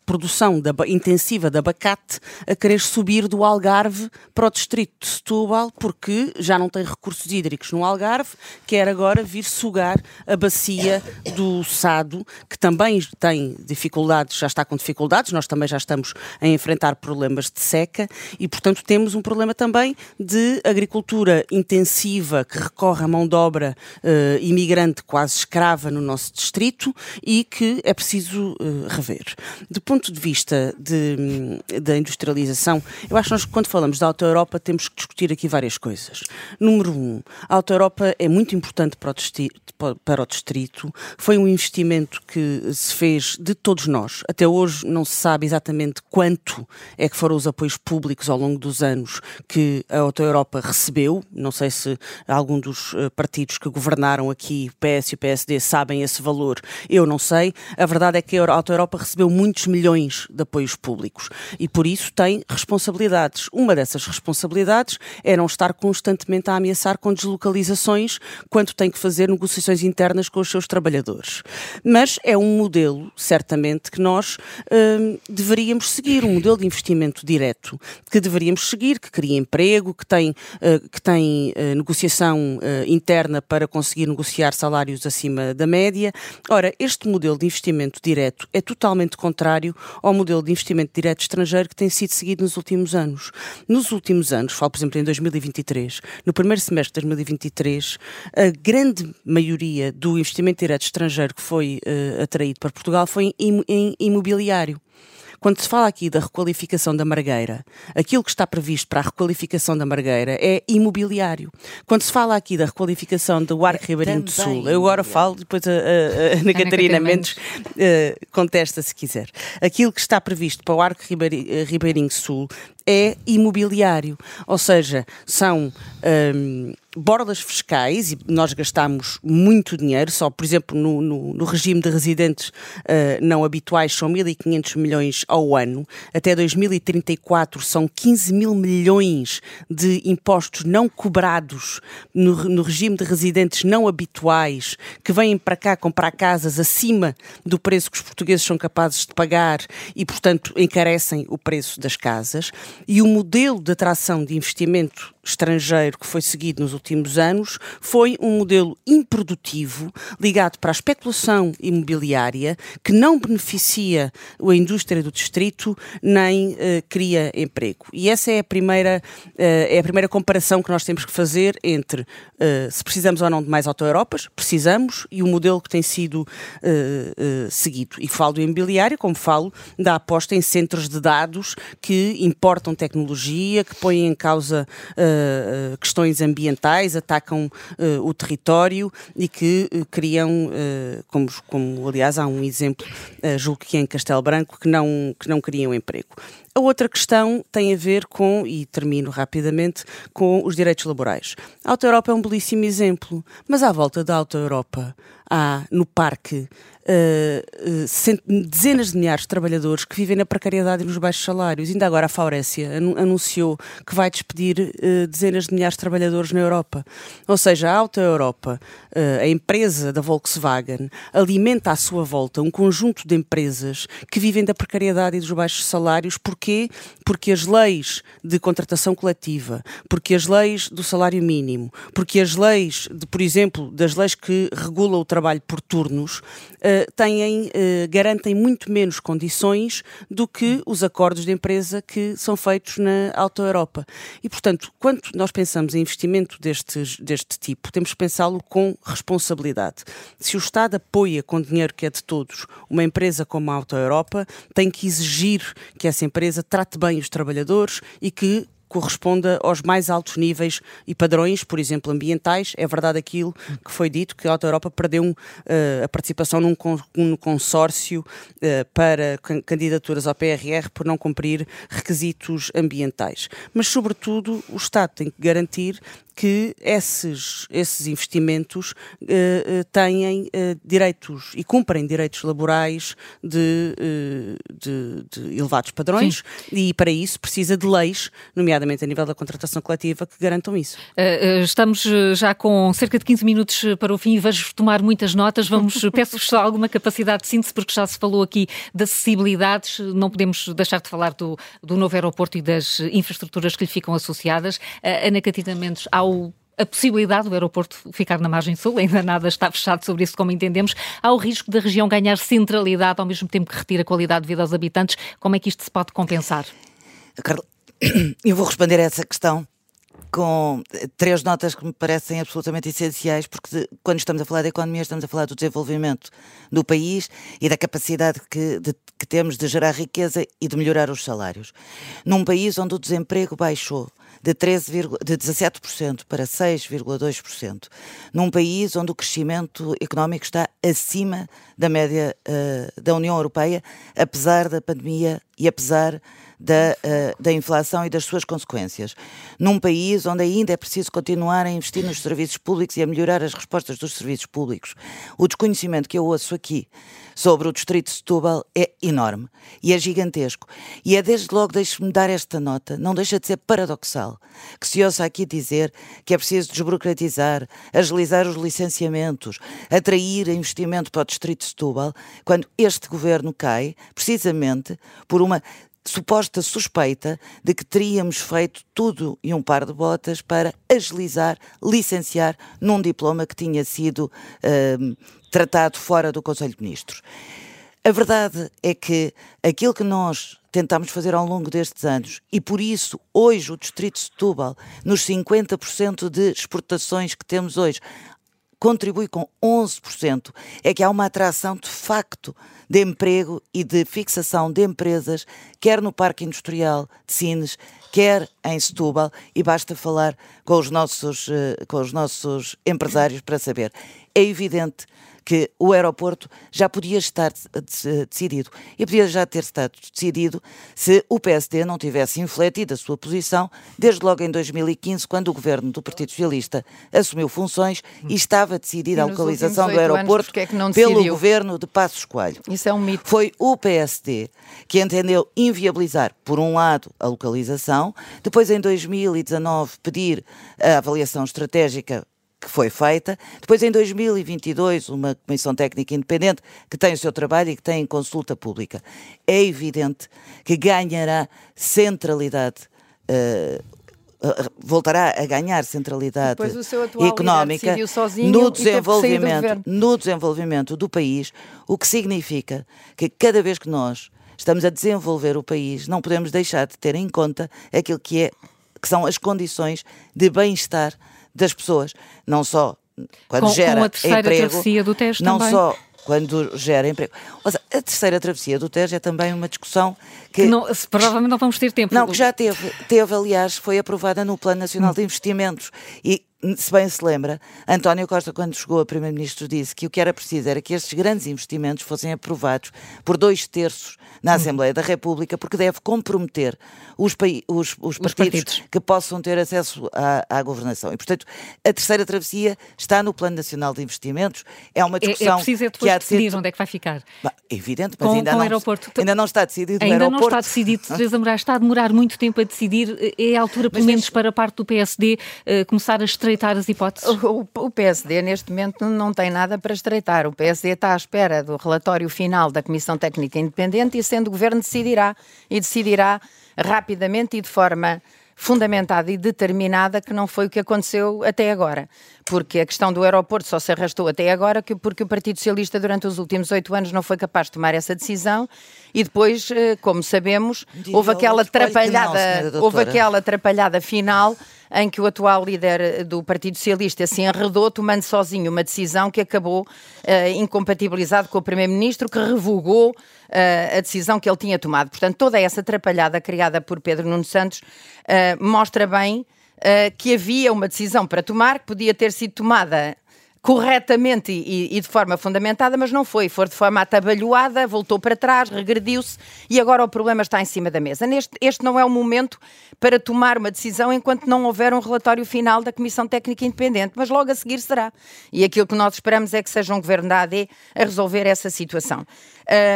produção de, intensiva de abacate a querer subir do Algarve para o distrito de Setúbal, porque já não tem recursos hídricos no Algarve, quer agora vir sugar a bacia do Sado, que também tem dificuldades, já está com dificuldades, nós também já estamos a enfrentar problemas de seca e, portanto, temos um problema também de agricultura intensiva que recorre à mão de obra uh, imigrante quase escrava no nosso distrito e que é preciso uh, rever. Do ponto de vista de, da industrialização, eu acho que nós, quando falamos da Auto Europa, temos que discutir aqui várias coisas. Número um, a Auto Europa é muito importante para o, distrito, para o distrito, foi um investimento que se fez de todos nós. Até hoje não se sabe exatamente quanto é que foram os apoios públicos ao longo dos anos que a Auto Europa recebeu. Não sei se algum dos eh, partidos que governaram aqui, PS e PSD, sabem esse valor. Eu não sei. A verdade é que a Auto Europa recebeu muitos milhões milhões de apoios públicos e por isso tem responsabilidades. Uma dessas responsabilidades é não estar constantemente a ameaçar com deslocalizações quando tem que fazer negociações internas com os seus trabalhadores. Mas é um modelo, certamente, que nós hum, deveríamos seguir, um modelo de investimento direto que deveríamos seguir, que cria emprego, que tem, uh, que tem uh, negociação uh, interna para conseguir negociar salários acima da média. Ora, este modelo de investimento direto é totalmente contrário ao modelo de investimento direto estrangeiro que tem sido seguido nos últimos anos. Nos últimos anos, falo por exemplo em 2023, no primeiro semestre de 2023, a grande maioria do investimento direto estrangeiro que foi uh, atraído para Portugal foi em, em imobiliário. Quando se fala aqui da requalificação da Margueira, aquilo que está previsto para a requalificação da Margueira é imobiliário. Quando se fala aqui da requalificação do Arco é Ribeirinho do Sul, eu agora falo, depois a, a, a [LAUGHS] Ana Catarina Mendes uh, contesta se quiser. Aquilo que está previsto para o Arco Ribeirinho Sul é imobiliário, ou seja, são um, bordas fiscais e nós gastamos muito dinheiro, só por exemplo no, no, no regime de residentes uh, não habituais são 1.500 milhões ao ano, até 2034 são 15 mil milhões de impostos não cobrados no, no regime de residentes não habituais que vêm para cá comprar casas acima do preço que os portugueses são capazes de pagar e portanto encarecem o preço das casas. E o modelo de atração de investimento estrangeiro que foi seguido nos últimos anos foi um modelo improdutivo ligado para a especulação imobiliária que não beneficia a indústria do distrito nem uh, cria emprego. E essa é a primeira uh, é a primeira comparação que nós temos que fazer entre uh, se precisamos ou não de mais auto-europas, precisamos, e o modelo que tem sido seguido. E falo do imobiliário, como falo da aposta em centros de dados que importam tecnologia, que põem em causa uh, questões ambientais, atacam uh, o território e que criam, como, como aliás há um exemplo, julgo que é em Castelo Branco, que não, que não criam emprego. A outra questão tem a ver com, e termino rapidamente, com os direitos laborais. A Auto Europa é um belíssimo exemplo, mas à volta da Auto Europa há no parque uh, dezenas de milhares de trabalhadores que vivem na precariedade e nos baixos salários. Ainda agora a Faurécia anunciou que vai despedir uh, dezenas de milhares de trabalhadores na Europa. Ou seja, a Auto Europa, uh, a empresa da Volkswagen, alimenta à sua volta um conjunto de empresas que vivem da precariedade e dos baixos salários. Porquê? Porque as leis de contratação coletiva, porque as leis do salário mínimo, porque as leis, de, por exemplo, das leis que regulam o trabalho por turnos, eh, têm, uh, garantem muito menos condições do que os acordos de empresa que são feitos na Auto Europa. E, portanto, quando nós pensamos em investimento destes, deste tipo, temos que pensá-lo com responsabilidade. Se o Estado apoia com dinheiro que é de todos uma empresa como a Auto Europa, tem que exigir que essa empresa trate bem os trabalhadores e que corresponda aos mais altos níveis e padrões, por exemplo, ambientais. É verdade aquilo que foi dito, que a Auto Europa perdeu uh, a participação num, consórcio uh, para candidaturas ao PRR por não cumprir requisitos ambientais. Mas, sobretudo, o Estado tem que garantir que esses, esses investimentos uh, têm direitos e cumprem direitos laborais de, de, de elevados padrões Sim. e para isso precisa de leis, nomeadamente a nível da contratação coletiva, que garantam isso. estamos já com cerca de 15 minutos para o fim e vejo tomar muitas notas. Vamos, [LAUGHS] peço-vos alguma capacidade de síntese, porque já se falou aqui de acessibilidades, não podemos deixar de falar do, do novo aeroporto e das infraestruturas que lhe ficam associadas. Ana Catina Mendes, ao a possibilidade do aeroporto ficar na margem sul, ainda nada está fechado sobre isso, como entendemos. Há o risco da região ganhar centralidade ao mesmo tempo que retira a qualidade de vida aos habitantes. Como é que isto se pode compensar? Eu vou responder a essa questão com três notas que me parecem absolutamente essenciais, porque quando estamos a falar da economia, estamos a falar do desenvolvimento do país e da capacidade que, de, que temos de gerar riqueza e de melhorar os salários. Num país onde o desemprego baixou, de, 13, de 17% para 6,2%, num país onde o crescimento económico está acima da média uh, da União Europeia, apesar da pandemia e apesar da, uh, da inflação e das suas consequências. Num país onde ainda é preciso continuar a investir nos serviços públicos e a melhorar as respostas dos serviços públicos. O desconhecimento que eu ouço aqui sobre o Distrito de Setúbal é enorme e é gigantesco. E é desde logo, deixe-me dar esta nota, não deixa de ser paradoxal que se ouça aqui dizer que é preciso desburocratizar, agilizar os licenciamentos, atrair investimento para o Distrito de Setúbal, quando este governo cai precisamente por uma suposta suspeita de que teríamos feito tudo e um par de botas para agilizar, licenciar num diploma que tinha sido uh, tratado fora do Conselho de Ministros. A verdade é que aquilo que nós tentámos fazer ao longo destes anos e por isso hoje o Distrito de Setúbal, nos 50% de exportações que temos hoje, contribui com 11%, é que há uma atração de facto de emprego e de fixação de empresas, quer no Parque Industrial de Sines, quer em Setúbal, e basta falar com os nossos, eh, com os nossos empresários para saber. É evidente que o aeroporto já podia estar decidido. E podia já ter estado decidido se o PSD não tivesse infletido a sua posição desde logo em 2015, quando o governo do Partido Socialista assumiu funções e estava decidida a localização do aeroporto é pelo governo de Passos Coelho. Isso é um mito. Foi o PSD que entendeu inviabilizar, por um lado, a localização, depois em 2019 pedir a avaliação estratégica que foi feita. Depois, em 2022, uma comissão técnica independente que tem o seu trabalho e que tem consulta pública. É evidente que ganhará centralidade. Uh, voltará a ganhar centralidade económica no desenvolvimento, no desenvolvimento do país, o que significa que cada vez que nós estamos a desenvolver o país, não podemos deixar de ter em conta aquilo que, é, que são as condições de bem-estar das pessoas, não só quando com, gera com a terceira emprego, travessia do Tejo não também. só quando gera emprego. Ou seja, a terceira travessia do Tejo é também uma discussão que... que não, provavelmente não vamos ter tempo. Não, que já teve. Teve, aliás, foi aprovada no Plano Nacional de Investimentos e se bem se lembra, António Costa, quando chegou a Primeiro-Ministro, disse que o que era preciso era que estes grandes investimentos fossem aprovados por dois terços na Assembleia da República, porque deve comprometer os, os, os, partidos, partidos, que possam ter acesso à, à, governação. E, portanto, a terceira travessia está no Plano Nacional de Investimentos. É uma discussão é, é preciso é depois que há de decidir ser... onde é que vai ficar. Bah, evidente, mas com, ainda, com não, aeroporto. ainda não está decidido ainda não está decidido. [LAUGHS] Teresa Moraes está a demorar muito tempo a decidir. É a altura, pelo mas, menos para a parte do PSD, uh, eh, começar a estreitar as hipóteses? O, o, PSD, neste momento, não tem nada para estreitar. O PSD está à espera do relatório final da Comissão Técnica Independente e, sendo o Governo, decidirá. E decidirá rapidamente e de forma fundamentada e determinada que não foi o que aconteceu até agora. Porque a questão do aeroporto só se arrastou até agora porque o Partido Socialista durante os últimos oito anos não foi capaz de tomar essa decisão e depois, eh, como sabemos, houve aquela atrapalhada, houve aquela atrapalhada final em que o atual líder do Partido Socialista se enredou, tomando sozinho uma decisão que acabou uh, incompatibilizado com o Primeiro-Ministro, que revogou uh, a decisão que ele tinha tomado. Portanto, toda essa atrapalhada criada por Pedro Nuno Santos uh, mostra bem que havia uma decisão para tomar, que podia ter sido tomada corretamente e, e, de forma fundamentada, mas não foi. Foi de forma atabalhoada, voltou para trás, regrediu-se e agora o problema está em cima da mesa. Neste, este não é o momento para tomar uma decisão enquanto não houver um relatório final da Comissão Técnica Independente, mas logo a seguir será. E aquilo que nós esperamos é que seja um governo da AD a resolver essa situação.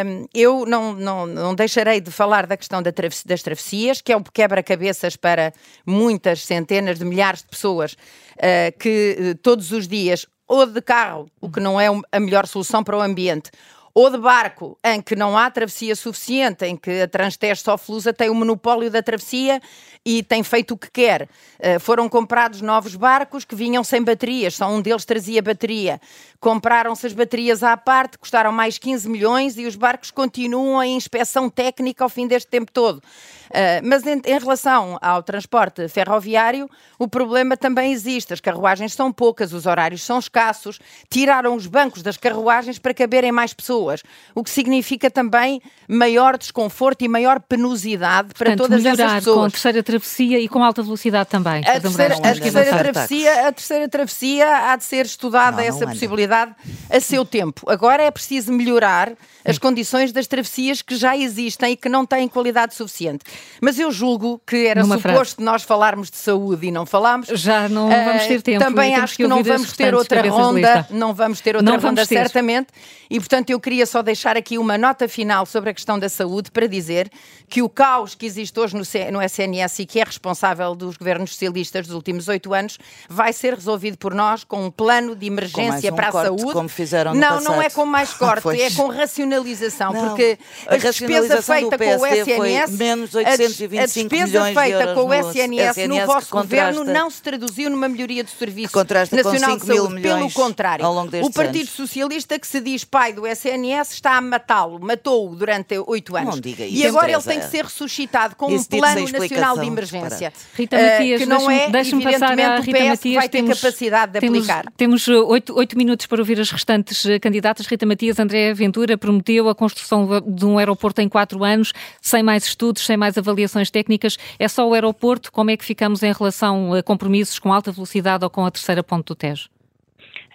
Um, eu não, não, não deixarei de falar da questão da das travessias, que é um quebra-cabeças para muitas centenas de milhares de pessoas uh, que uh, todos os dias ou de carro, o que não é a melhor solução para o ambiente, ou de barco, em que não há travessia suficiente, em que a Transteste Soflusa tem o monopólio da travessia e tem feito o que quer. Uh, foram comprados novos barcos que vinham sem baterias, só um deles trazia bateria. Compraram-se as baterias à parte, custaram mais 15 milhões e os barcos continuam em inspeção técnica ao fim deste tempo todo. Uh, mas em, em, relação ao transporte ferroviário, o problema também existe. As carruagens são poucas, os horários são escassos, tiraram os bancos das carruagens para caberem mais pessoas, o que significa também maior desconforto e maior penosidade para Portanto, todas essas pessoas. Com a terceira travessia e com alta velocidade também. A terceira, a terceira travessia, a terceira travessia há de ser estudada não, essa não possibilidade a seu tempo. Agora é preciso melhorar as hum. condições das travessias que já existem e que não têm qualidade suficiente. Mas eu julgo que era Numa suposto frase. nós falarmos de saúde e não falámos. Já não uh, vamos ter tempo. Também acho que, que não vamos ter outra ronda, não vamos ter outra não ronda certamente. E portanto eu queria só deixar aqui uma nota final sobre a questão da saúde para dizer que o caos que existe hoje no, no SNS e que é responsável dos governos socialistas dos últimos oito anos vai ser resolvido por nós com um plano de emergência um para a corte, saúde. Como fizeram no não, passado. não é com mais [LAUGHS] corte, é com racionalização, não, porque a, a despesa feita com o SNS, menos 825 a despesa feita com o SNS no, no vosso governo não se traduziu numa melhoria do Serviço Nacional de Saúde. Pelo contrário, o Partido anos. Socialista que se diz pai do SNS está a matá-lo, matou-o durante oito anos. Não diga isso, e agora ele tem que ser ressuscitado com um plano nacional de emergência. Rita Matias, uh, que não é, deixe-me passar a Rita Matias. vai ter temos, capacidade de temos, aplicar. Temos oito, oito minutos para ouvir as restantes eh, candidatas. Rita Matias, André Ventura prometeu a construção de um aeroporto em quatro anos, sem mais estudos, sem mais avaliações técnicas. É só o aeroporto? Como é que ficamos em relação a compromissos com alta velocidade ou com a terceira ponte do Tejo?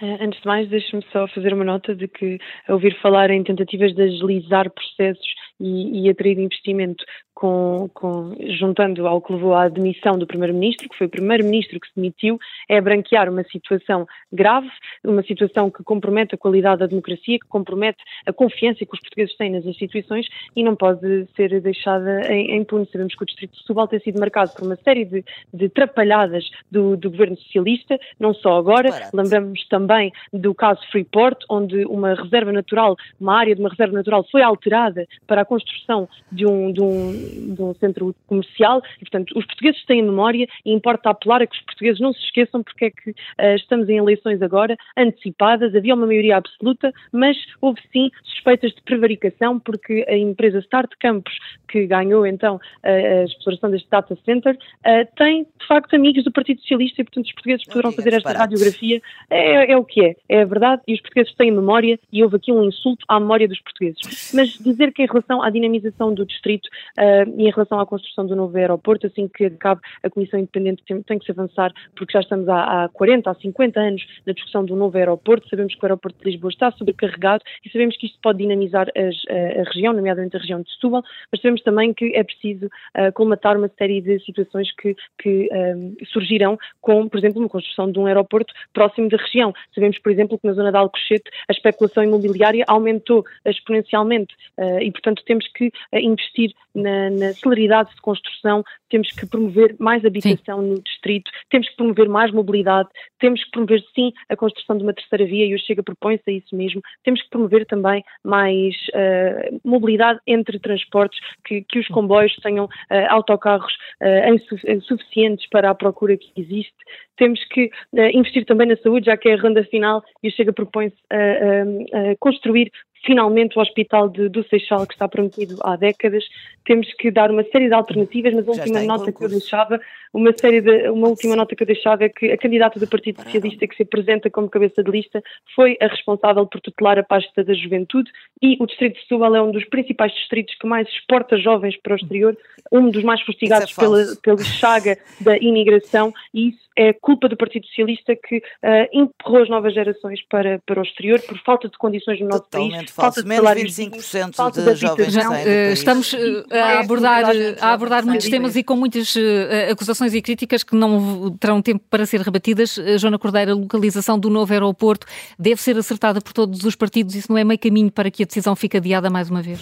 Eh, antes de mais, deixe-me só fazer uma nota de que, a ouvir falar em tentativas de agilizar processos e, e atrair investimento com, com, juntando ao que levou à demissão do Primeiro-Ministro, que foi o Primeiro-Ministro que se demitiu, é branquear uma situação grave, uma situação que compromete a qualidade da democracia, que compromete a confiança que os portugueses têm nas instituições e não pode ser deixada em, em impune. Sabemos que o Distrito de Setúbal tem sido marcado por uma série de, de trapalhadas do, do, governo socialista, não só agora, lembramos também do caso Freeport, onde uma reserva natural, uma área de uma reserva natural foi alterada para a construção de um, de um de um centro comercial e, portanto, os portugueses têm memória e importa apelar a que os portugueses não se esqueçam porque é que uh, estamos em eleições agora antecipadas, havia uma maioria absoluta, mas houve sim suspeitas de prevaricação porque a empresa Start Campos, que ganhou então a exploração deste data center, uh, tem de facto amigos do Partido Socialista e, portanto, os portugueses poderão fazer esta radiografia. É, é, o que é, é a verdade e os portugueses têm memória e houve aqui um insulto à memória dos portugueses. Mas dizer que em relação à dinamização do distrito, uh, e em relação à construção do novo aeroporto, assim que acabe a Comissão Independente tem, tem que se avançar, porque já estamos há, há 40, há 50 anos na discussão do novo aeroporto, sabemos que o aeroporto de Lisboa está sobrecarregado e sabemos que isto pode dinamizar as, a, a, região, nomeadamente a região de Setúbal, mas sabemos também que é preciso uh, colmatar uma série de situações que, que um, surgirão com, por exemplo, uma construção de um aeroporto próximo da região. Sabemos, por exemplo, que na zona de Alcochete a especulação imobiliária aumentou exponencialmente uh, e, portanto, temos que uh, investir na, na, na celeridade de construção, temos que promover mais habitação sim. no distrito, temos que promover mais mobilidade, temos que promover, sim, a construção de uma terceira via, e o Chega propõe-se a isso mesmo, temos que promover também mais uh, mobilidade entre transportes, que, que os comboios tenham uh, autocarros uh, suficientes para a procura que existe, temos que investir também na saúde, já que é a ronda final, e o Chega propõe-se a construir finalmente o hospital de, do Seixal, que está prometido há décadas. Temos que dar uma série de alternativas, mas a última nota que eu deixava, uma série de, uma última nota que eu deixava é que a candidata do Partido Socialista que se apresenta como cabeça de lista foi a responsável por tutelar a pasta da juventude e o distrito de Setúbal é um dos principais distritos que mais exporta jovens para o exterior, um dos mais fustigados é pela, pela chaga da imigração e isso é culpa do Partido Socialista que uh, empurrou as novas gerações para, para o exterior por falta de condições no nosso Totalmente país. Falso. Falta de Menos 25% falta de, de jovens não, uh, Estamos uh, a abordar, a abordar muitos temas e com muitas acusações e críticas que não terão tempo para ser rebatidas. Joana Cordeira, a localização do novo aeroporto deve ser acertada por todos os partidos. Isso não é meio caminho para que a decisão fique adiada mais uma vez?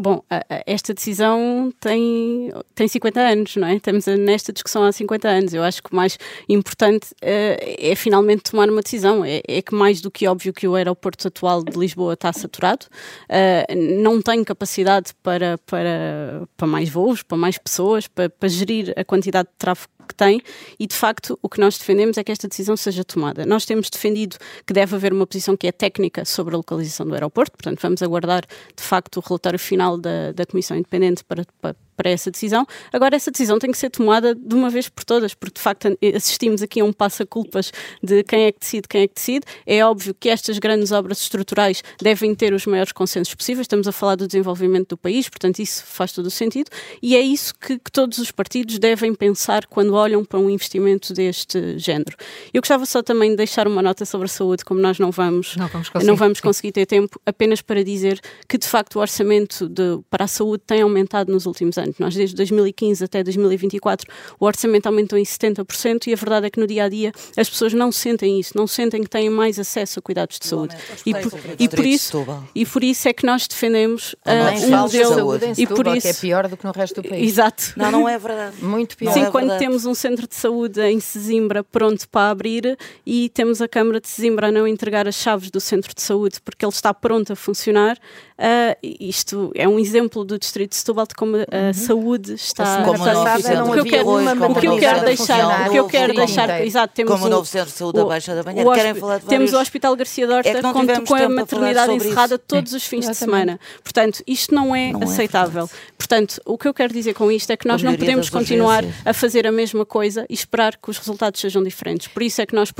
Bom, esta decisão tem, tem 50 anos, não é? Estamos nesta discussão há 50 anos. Eu acho que o mais importante é, é finalmente tomar uma decisão. É, é, que mais do que óbvio que o aeroporto atual de Lisboa está saturado, uh, não tem capacidade para, para, para mais voos, para mais pessoas, para, para gerir a quantidade de tráfego que tem e, de facto, o que nós defendemos é que esta decisão seja tomada. Nós temos defendido que deve haver uma posição que é técnica sobre a localização do aeroporto, portanto, vamos aguardar, de facto, o relatório final da, da Comissão Independente para, para para essa decisão. Agora, essa decisão tem que ser tomada de uma vez por todas, porque de facto assistimos aqui a um passa-culpas de quem é que decide, quem é que decide. É óbvio que estas grandes obras estruturais devem ter os maiores consensos possíveis. Estamos a falar do desenvolvimento do país, portanto, isso faz todo o sentido. E é isso que, que todos os partidos devem pensar quando olham para um investimento deste género. Eu gostava só também de deixar uma nota sobre a saúde, como nós não vamos, não vamos conseguir, não vamos conseguir ter tempo, apenas para dizer que de facto o orçamento de, para a saúde tem aumentado nos últimos anos. Nós, desde 2015 até 2024, o orçamento aumentou em 70% e a verdade é que no dia a dia as pessoas não sentem isso, não sentem que têm mais acesso a cuidados de saúde. E por, e por, isso, e por isso é que nós defendemos uh, um modelo. E por isso que é pior do que no resto do país. Exato. Não, não é verdade. [LAUGHS] Muito pior. Sim, é quando temos um centro de saúde em Sesimbra pronto para abrir e temos a Câmara de Sesimbra a não entregar as chaves do centro de saúde porque ele está pronto a funcionar, uh, isto é um exemplo do Distrito de Setúbal de como a uhum. Saúde está como a não o que eu quero, o que eu quero deixar, o que eu quero deixar, exato, temos como o novo centro de saúde da Baixa da Banheira, querem falar de Temos o Hospital Garcia Dorta é com, com a maternidade encerrada isso. todos os fins de semana. Portanto, isto não é não é aceitável. É Portanto, o que eu quero dizer com isto é que nós não podemos continuar a fazer a mesma coisa e esperar que os resultados sejam diferentes. Por isso é que nós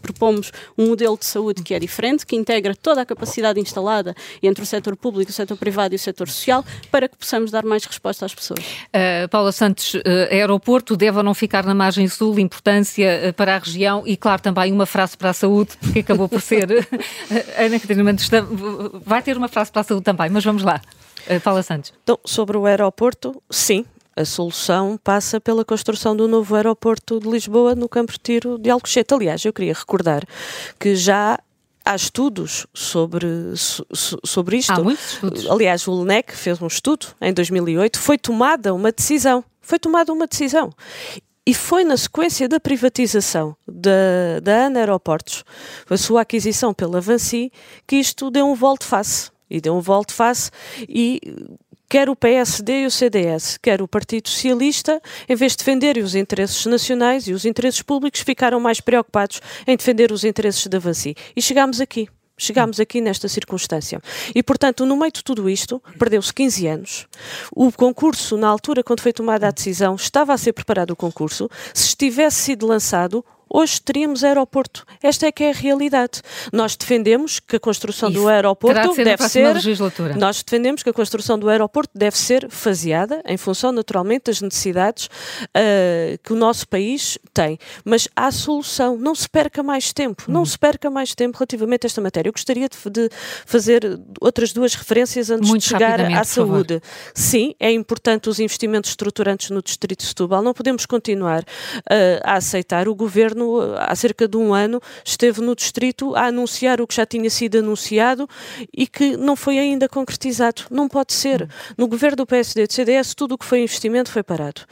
propomos um modelo de saúde que é diferente, que integra toda a capacidade instalada entre o setor público, o setor privado e o setor social, para que possamos dar mais resposta às pessoas. Uh, Paula Santos, uh, aeroporto deve ou não ficar na margem sul, importância uh, para a região e, claro, também uma frase para a saúde, porque acabou por ser. [LAUGHS] Ana Catarina Mendes vai ter uma frase para a saúde também, mas vamos lá. Paula Santos. Então, sobre o aeroporto, sim, a solução passa pela construção do novo aeroporto de Lisboa no campo de tiro de Alcochete. Aliás, eu queria recordar que já há estudos sobre, sobre isto. Há muitos estudos. Aliás, o LNEC fez um estudo em 2008, foi tomada uma decisão. Foi tomada uma decisão. E foi na sequência da privatização da, da ANA Aeroportos, a sua aquisição pela Vansi, que isto deu um volte-face. E deu um volte-face e quer o PSD e o CDS, quer o Partido Socialista, em vez de defenderem os interesses nacionais e os interesses públicos, ficaram mais preocupados em defender os interesses da Vansi. E chegámos aqui. Chegámos aqui nesta circunstância. E, portanto, no meio de tudo isto, perdeu-se 15 anos. O concurso, na altura, quando foi tomada a decisão, estava a ser preparado o concurso. Se estivesse sido lançado, hoje teríamos aeroporto. Esta é que é a realidade. Nós defendemos que a construção Isso do aeroporto de ser deve ser. Nós defendemos que a construção do aeroporto deve ser faseada em função, naturalmente, das necessidades uh, que o nosso país tem. Mas há solução. Não se perca mais tempo. Não se perca mais tempo relativamente a esta matéria. Eu gostaria de, de fazer outras duas referências antes Muito de chegar à saúde. Sim, é importante os investimentos estruturantes no Distrito de Setúbal. Não podemos continuar uh, a aceitar o governo Governo, há cerca de um ano, esteve no Distrito a anunciar o que já tinha sido anunciado e que não foi ainda concretizado. Não pode ser. No Governo do PSD e do CDS, tudo o que foi investimento foi parado.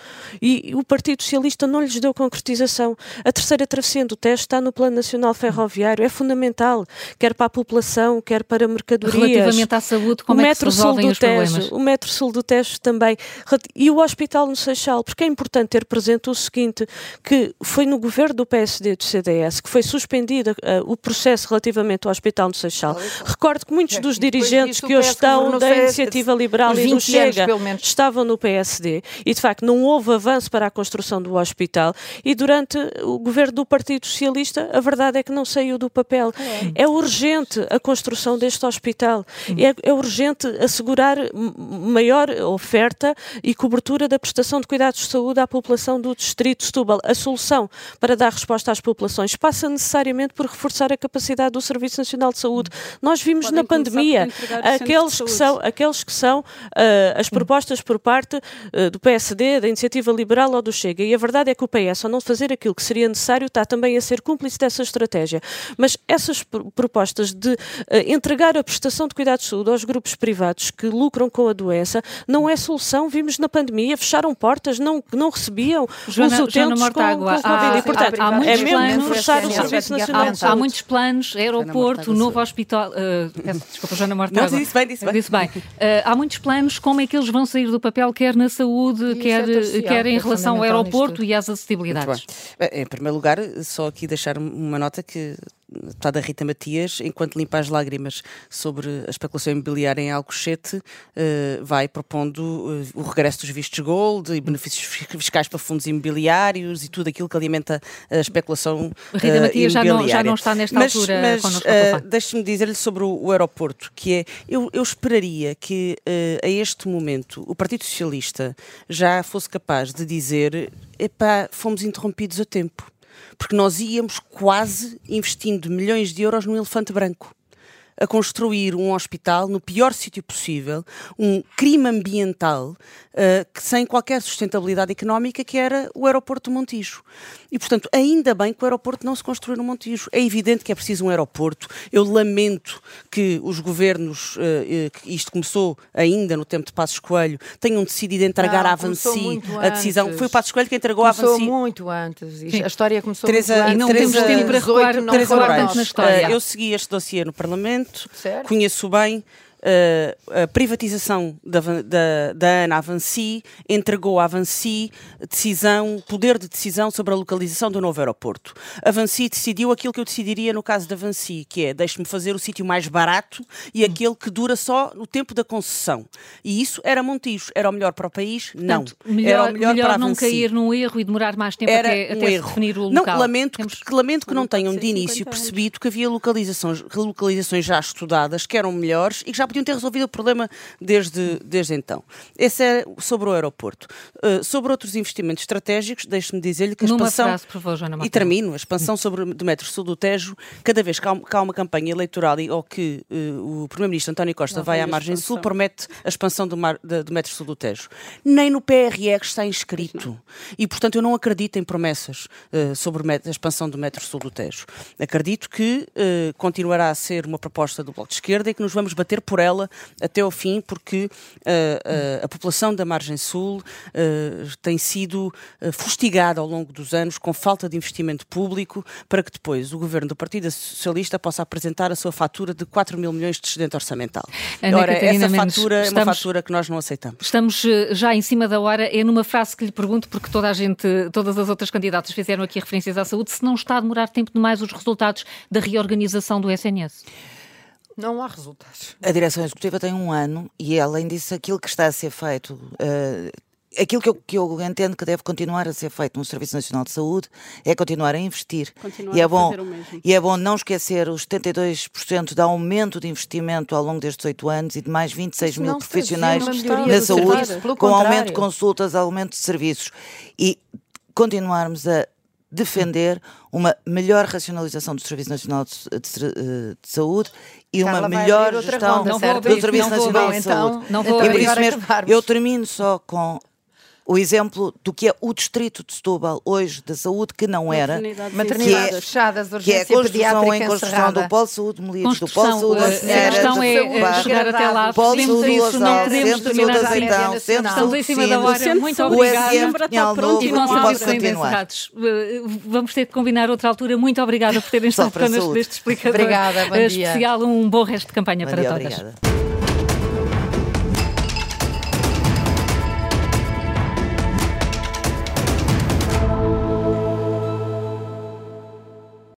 E o Partido Socialista não lhes deu concretização. A terceira travessia do teste está no Plano Nacional Ferroviário. É fundamental, quer para a população, quer para mercadorias. Relativamente à saúde, como o é que se resolvem os Tejo? O Metro Sul do Tejo também. E o Hospital no Seixal, porque é importante ter presente o seguinte, que foi no governo do PSD e do CDS que foi suspendido uh, o processo relativamente ao Hospital no Seixal. Recordo que muitos dos dirigentes que hoje estão da Iniciativa Liberal e do Chega estavam no PSD e, de facto, não houve avanço para a construção do hospital e durante o governo do Partido Socialista a verdade é que não saiu do papel. É, é urgente a construção deste hospital. É, é urgente assegurar maior oferta e cobertura da prestação de cuidados de saúde à população do Distrito de Setúbal. A solução para dar resposta às populações passa necessariamente por reforçar a capacidade do Serviço Nacional de Saúde. Nós vimos Podem na pandemia aqueles que são, aqueles que são uh, as propostas por parte uh, do PSD, da Iniciativa Liberal ou do Chega. E a verdade é que o PS, ao não fazer aquilo que seria necessário, está também a ser cúmplice dessa estratégia. Mas essas propostas de uh, entregar a prestação de cuidados de saúde aos grupos privados que lucram com a doença não é solução. Vimos na pandemia, fecharam portas, não, não recebiam Joana, os utentes com, com Covid. e, portanto, há, há muitos é mesmo fechar o Serviço Nacional de Saúde. Há muitos planos, aeroporto, novo hospital... Uh, desculpa, Joana Mortágua. Não, disse bem, disse bem. Disse bem. Uh, há muitos planos, como é que eles vão sair do papel, quer na saúde, quer, é quer em relação ao aeroporto e às acessibilidades? Em primeiro lugar, só aqui deixar uma nota que deputada Rita Matias, enquanto limpa as lágrimas sobre a especulação imobiliária em Alcochete, uh, vai propondo uh, o regresso dos vistos gold e benefícios fiscais para fundos imobiliários e tudo aquilo que alimenta a especulação Rita uh, Matias já não, já não está nesta mas, altura mas, uh, Deixe-me dizer-lhe sobre o, o, aeroporto, que é, eu, eu esperaria que a este momento o Partido Socialista já fosse capaz de dizer epá, fomos interrompidos a tempo porque nós íamos quase investindo milhões de euros no elefante branco a construir um hospital no pior sítio possível, um crime ambiental uh, que sem qualquer sustentabilidade económica, que era o aeroporto de Montijo. E, portanto, ainda bem que o aeroporto não se construiu no Montijo. É evidente que é preciso um aeroporto. Eu lamento que os governos, uh, isto começou ainda no tempo de Passos Coelho, tenham decidido entregar não, à Avanci a decisão. Antes. Foi o Passos Coelho que entregou começou à Avanci. Começou muito antes. Sim. A história começou Teresa, muito antes. E não Teresa, temos tempo para recuar, não tanto na história. Uh, eu segui este dossiê no Parlamento, certo. conheço bem. Uh, a privatização da, da, da ANA Avanci entregou à Avanci decisão, poder de decisão sobre a localização do novo aeroporto. A Avanci decidiu aquilo que eu decidiria no caso da Avanci, que é deixe-me fazer o sítio mais barato e aquele que dura só o tempo da concessão. E isso era Montijo. Era o melhor para o país? Não. Portanto, melhor, era o melhor, melhor para não cair num erro e demorar mais tempo era até, um até erro. definir o local. Não, lamento, Temos... que, lamento que não tenham de início percebido que havia localizações, localizações já estudadas que eram melhores e que já podiam ter resolvido o problema desde, desde então. Esse é sobre o aeroporto. Uh, sobre outros investimentos estratégicos, deixe-me dizer-lhe que a Numa expansão... Frase, por favor, Joana e termino, a expansão sobre do metro sul do Tejo, cada vez que há, que há uma campanha eleitoral e, ou que uh, o Primeiro-Ministro António Costa não vai à margem sul, promete a expansão do, mar, de, do metro sul do Tejo. Nem no PRR está inscrito. E, portanto, eu não acredito em promessas uh, sobre a expansão do metro sul do Tejo. Acredito que continuará a ser uma proposta do Bloco de Esquerda e que nos vamos bater por ela até ao fim, porque uh, uh, a população da margem sul uh, tem sido fustigada ao longo dos anos com falta de investimento público para que depois o governo do Partido Socialista possa apresentar a sua fatura de 4 mil milhões de excedente orçamental. Ana Ora, Catarina essa Mendes, fatura estamos, é uma fatura que nós não aceitamos. Estamos já em cima da hora. É numa frase que lhe pergunto, porque toda a gente, todas as outras candidatas fizeram aqui referências à saúde, se não está a demorar tempo demais os resultados da reorganização do SNS. Não há resultados. A direção executiva tem um ano e, além disso, aquilo que está a ser feito. Uh, aquilo que eu, que eu entendo que deve continuar a ser feito no Serviço Nacional de Saúde é continuar a investir. Continuar e, é a bom, e é bom não esquecer os 72% de aumento de investimento ao longo destes oito anos e de mais 26 Isso mil profissionais na saúde, com aumento de consultas, aumento de serviços. E continuarmos a defender uma melhor racionalização do Serviço Nacional de, de, eh, de Saúde e Carla uma melhor gestão do Serviço Nacional de então, Saúde. Não vou e por isso mesmo, eu termino só com o exemplo do que é o distrito de Setúbal hoje da saúde, que não era. Maternidades é, fechadas, urgência que é a construção em construção do Polo Saúde Melides, do Polo Saúde da Senhora, a questão é chegar até lá, Polo Saúde isso, não podemos terminar a Azeitão, Estamos em cima da hora, muito obrigada. E não pode continuar. Eh, vamos ter que combinar outra altura. Muito obrigada por terem estado connosco neste explicador Obrigada, bom especial. Um bom resto de campanha para todas. Obrigada.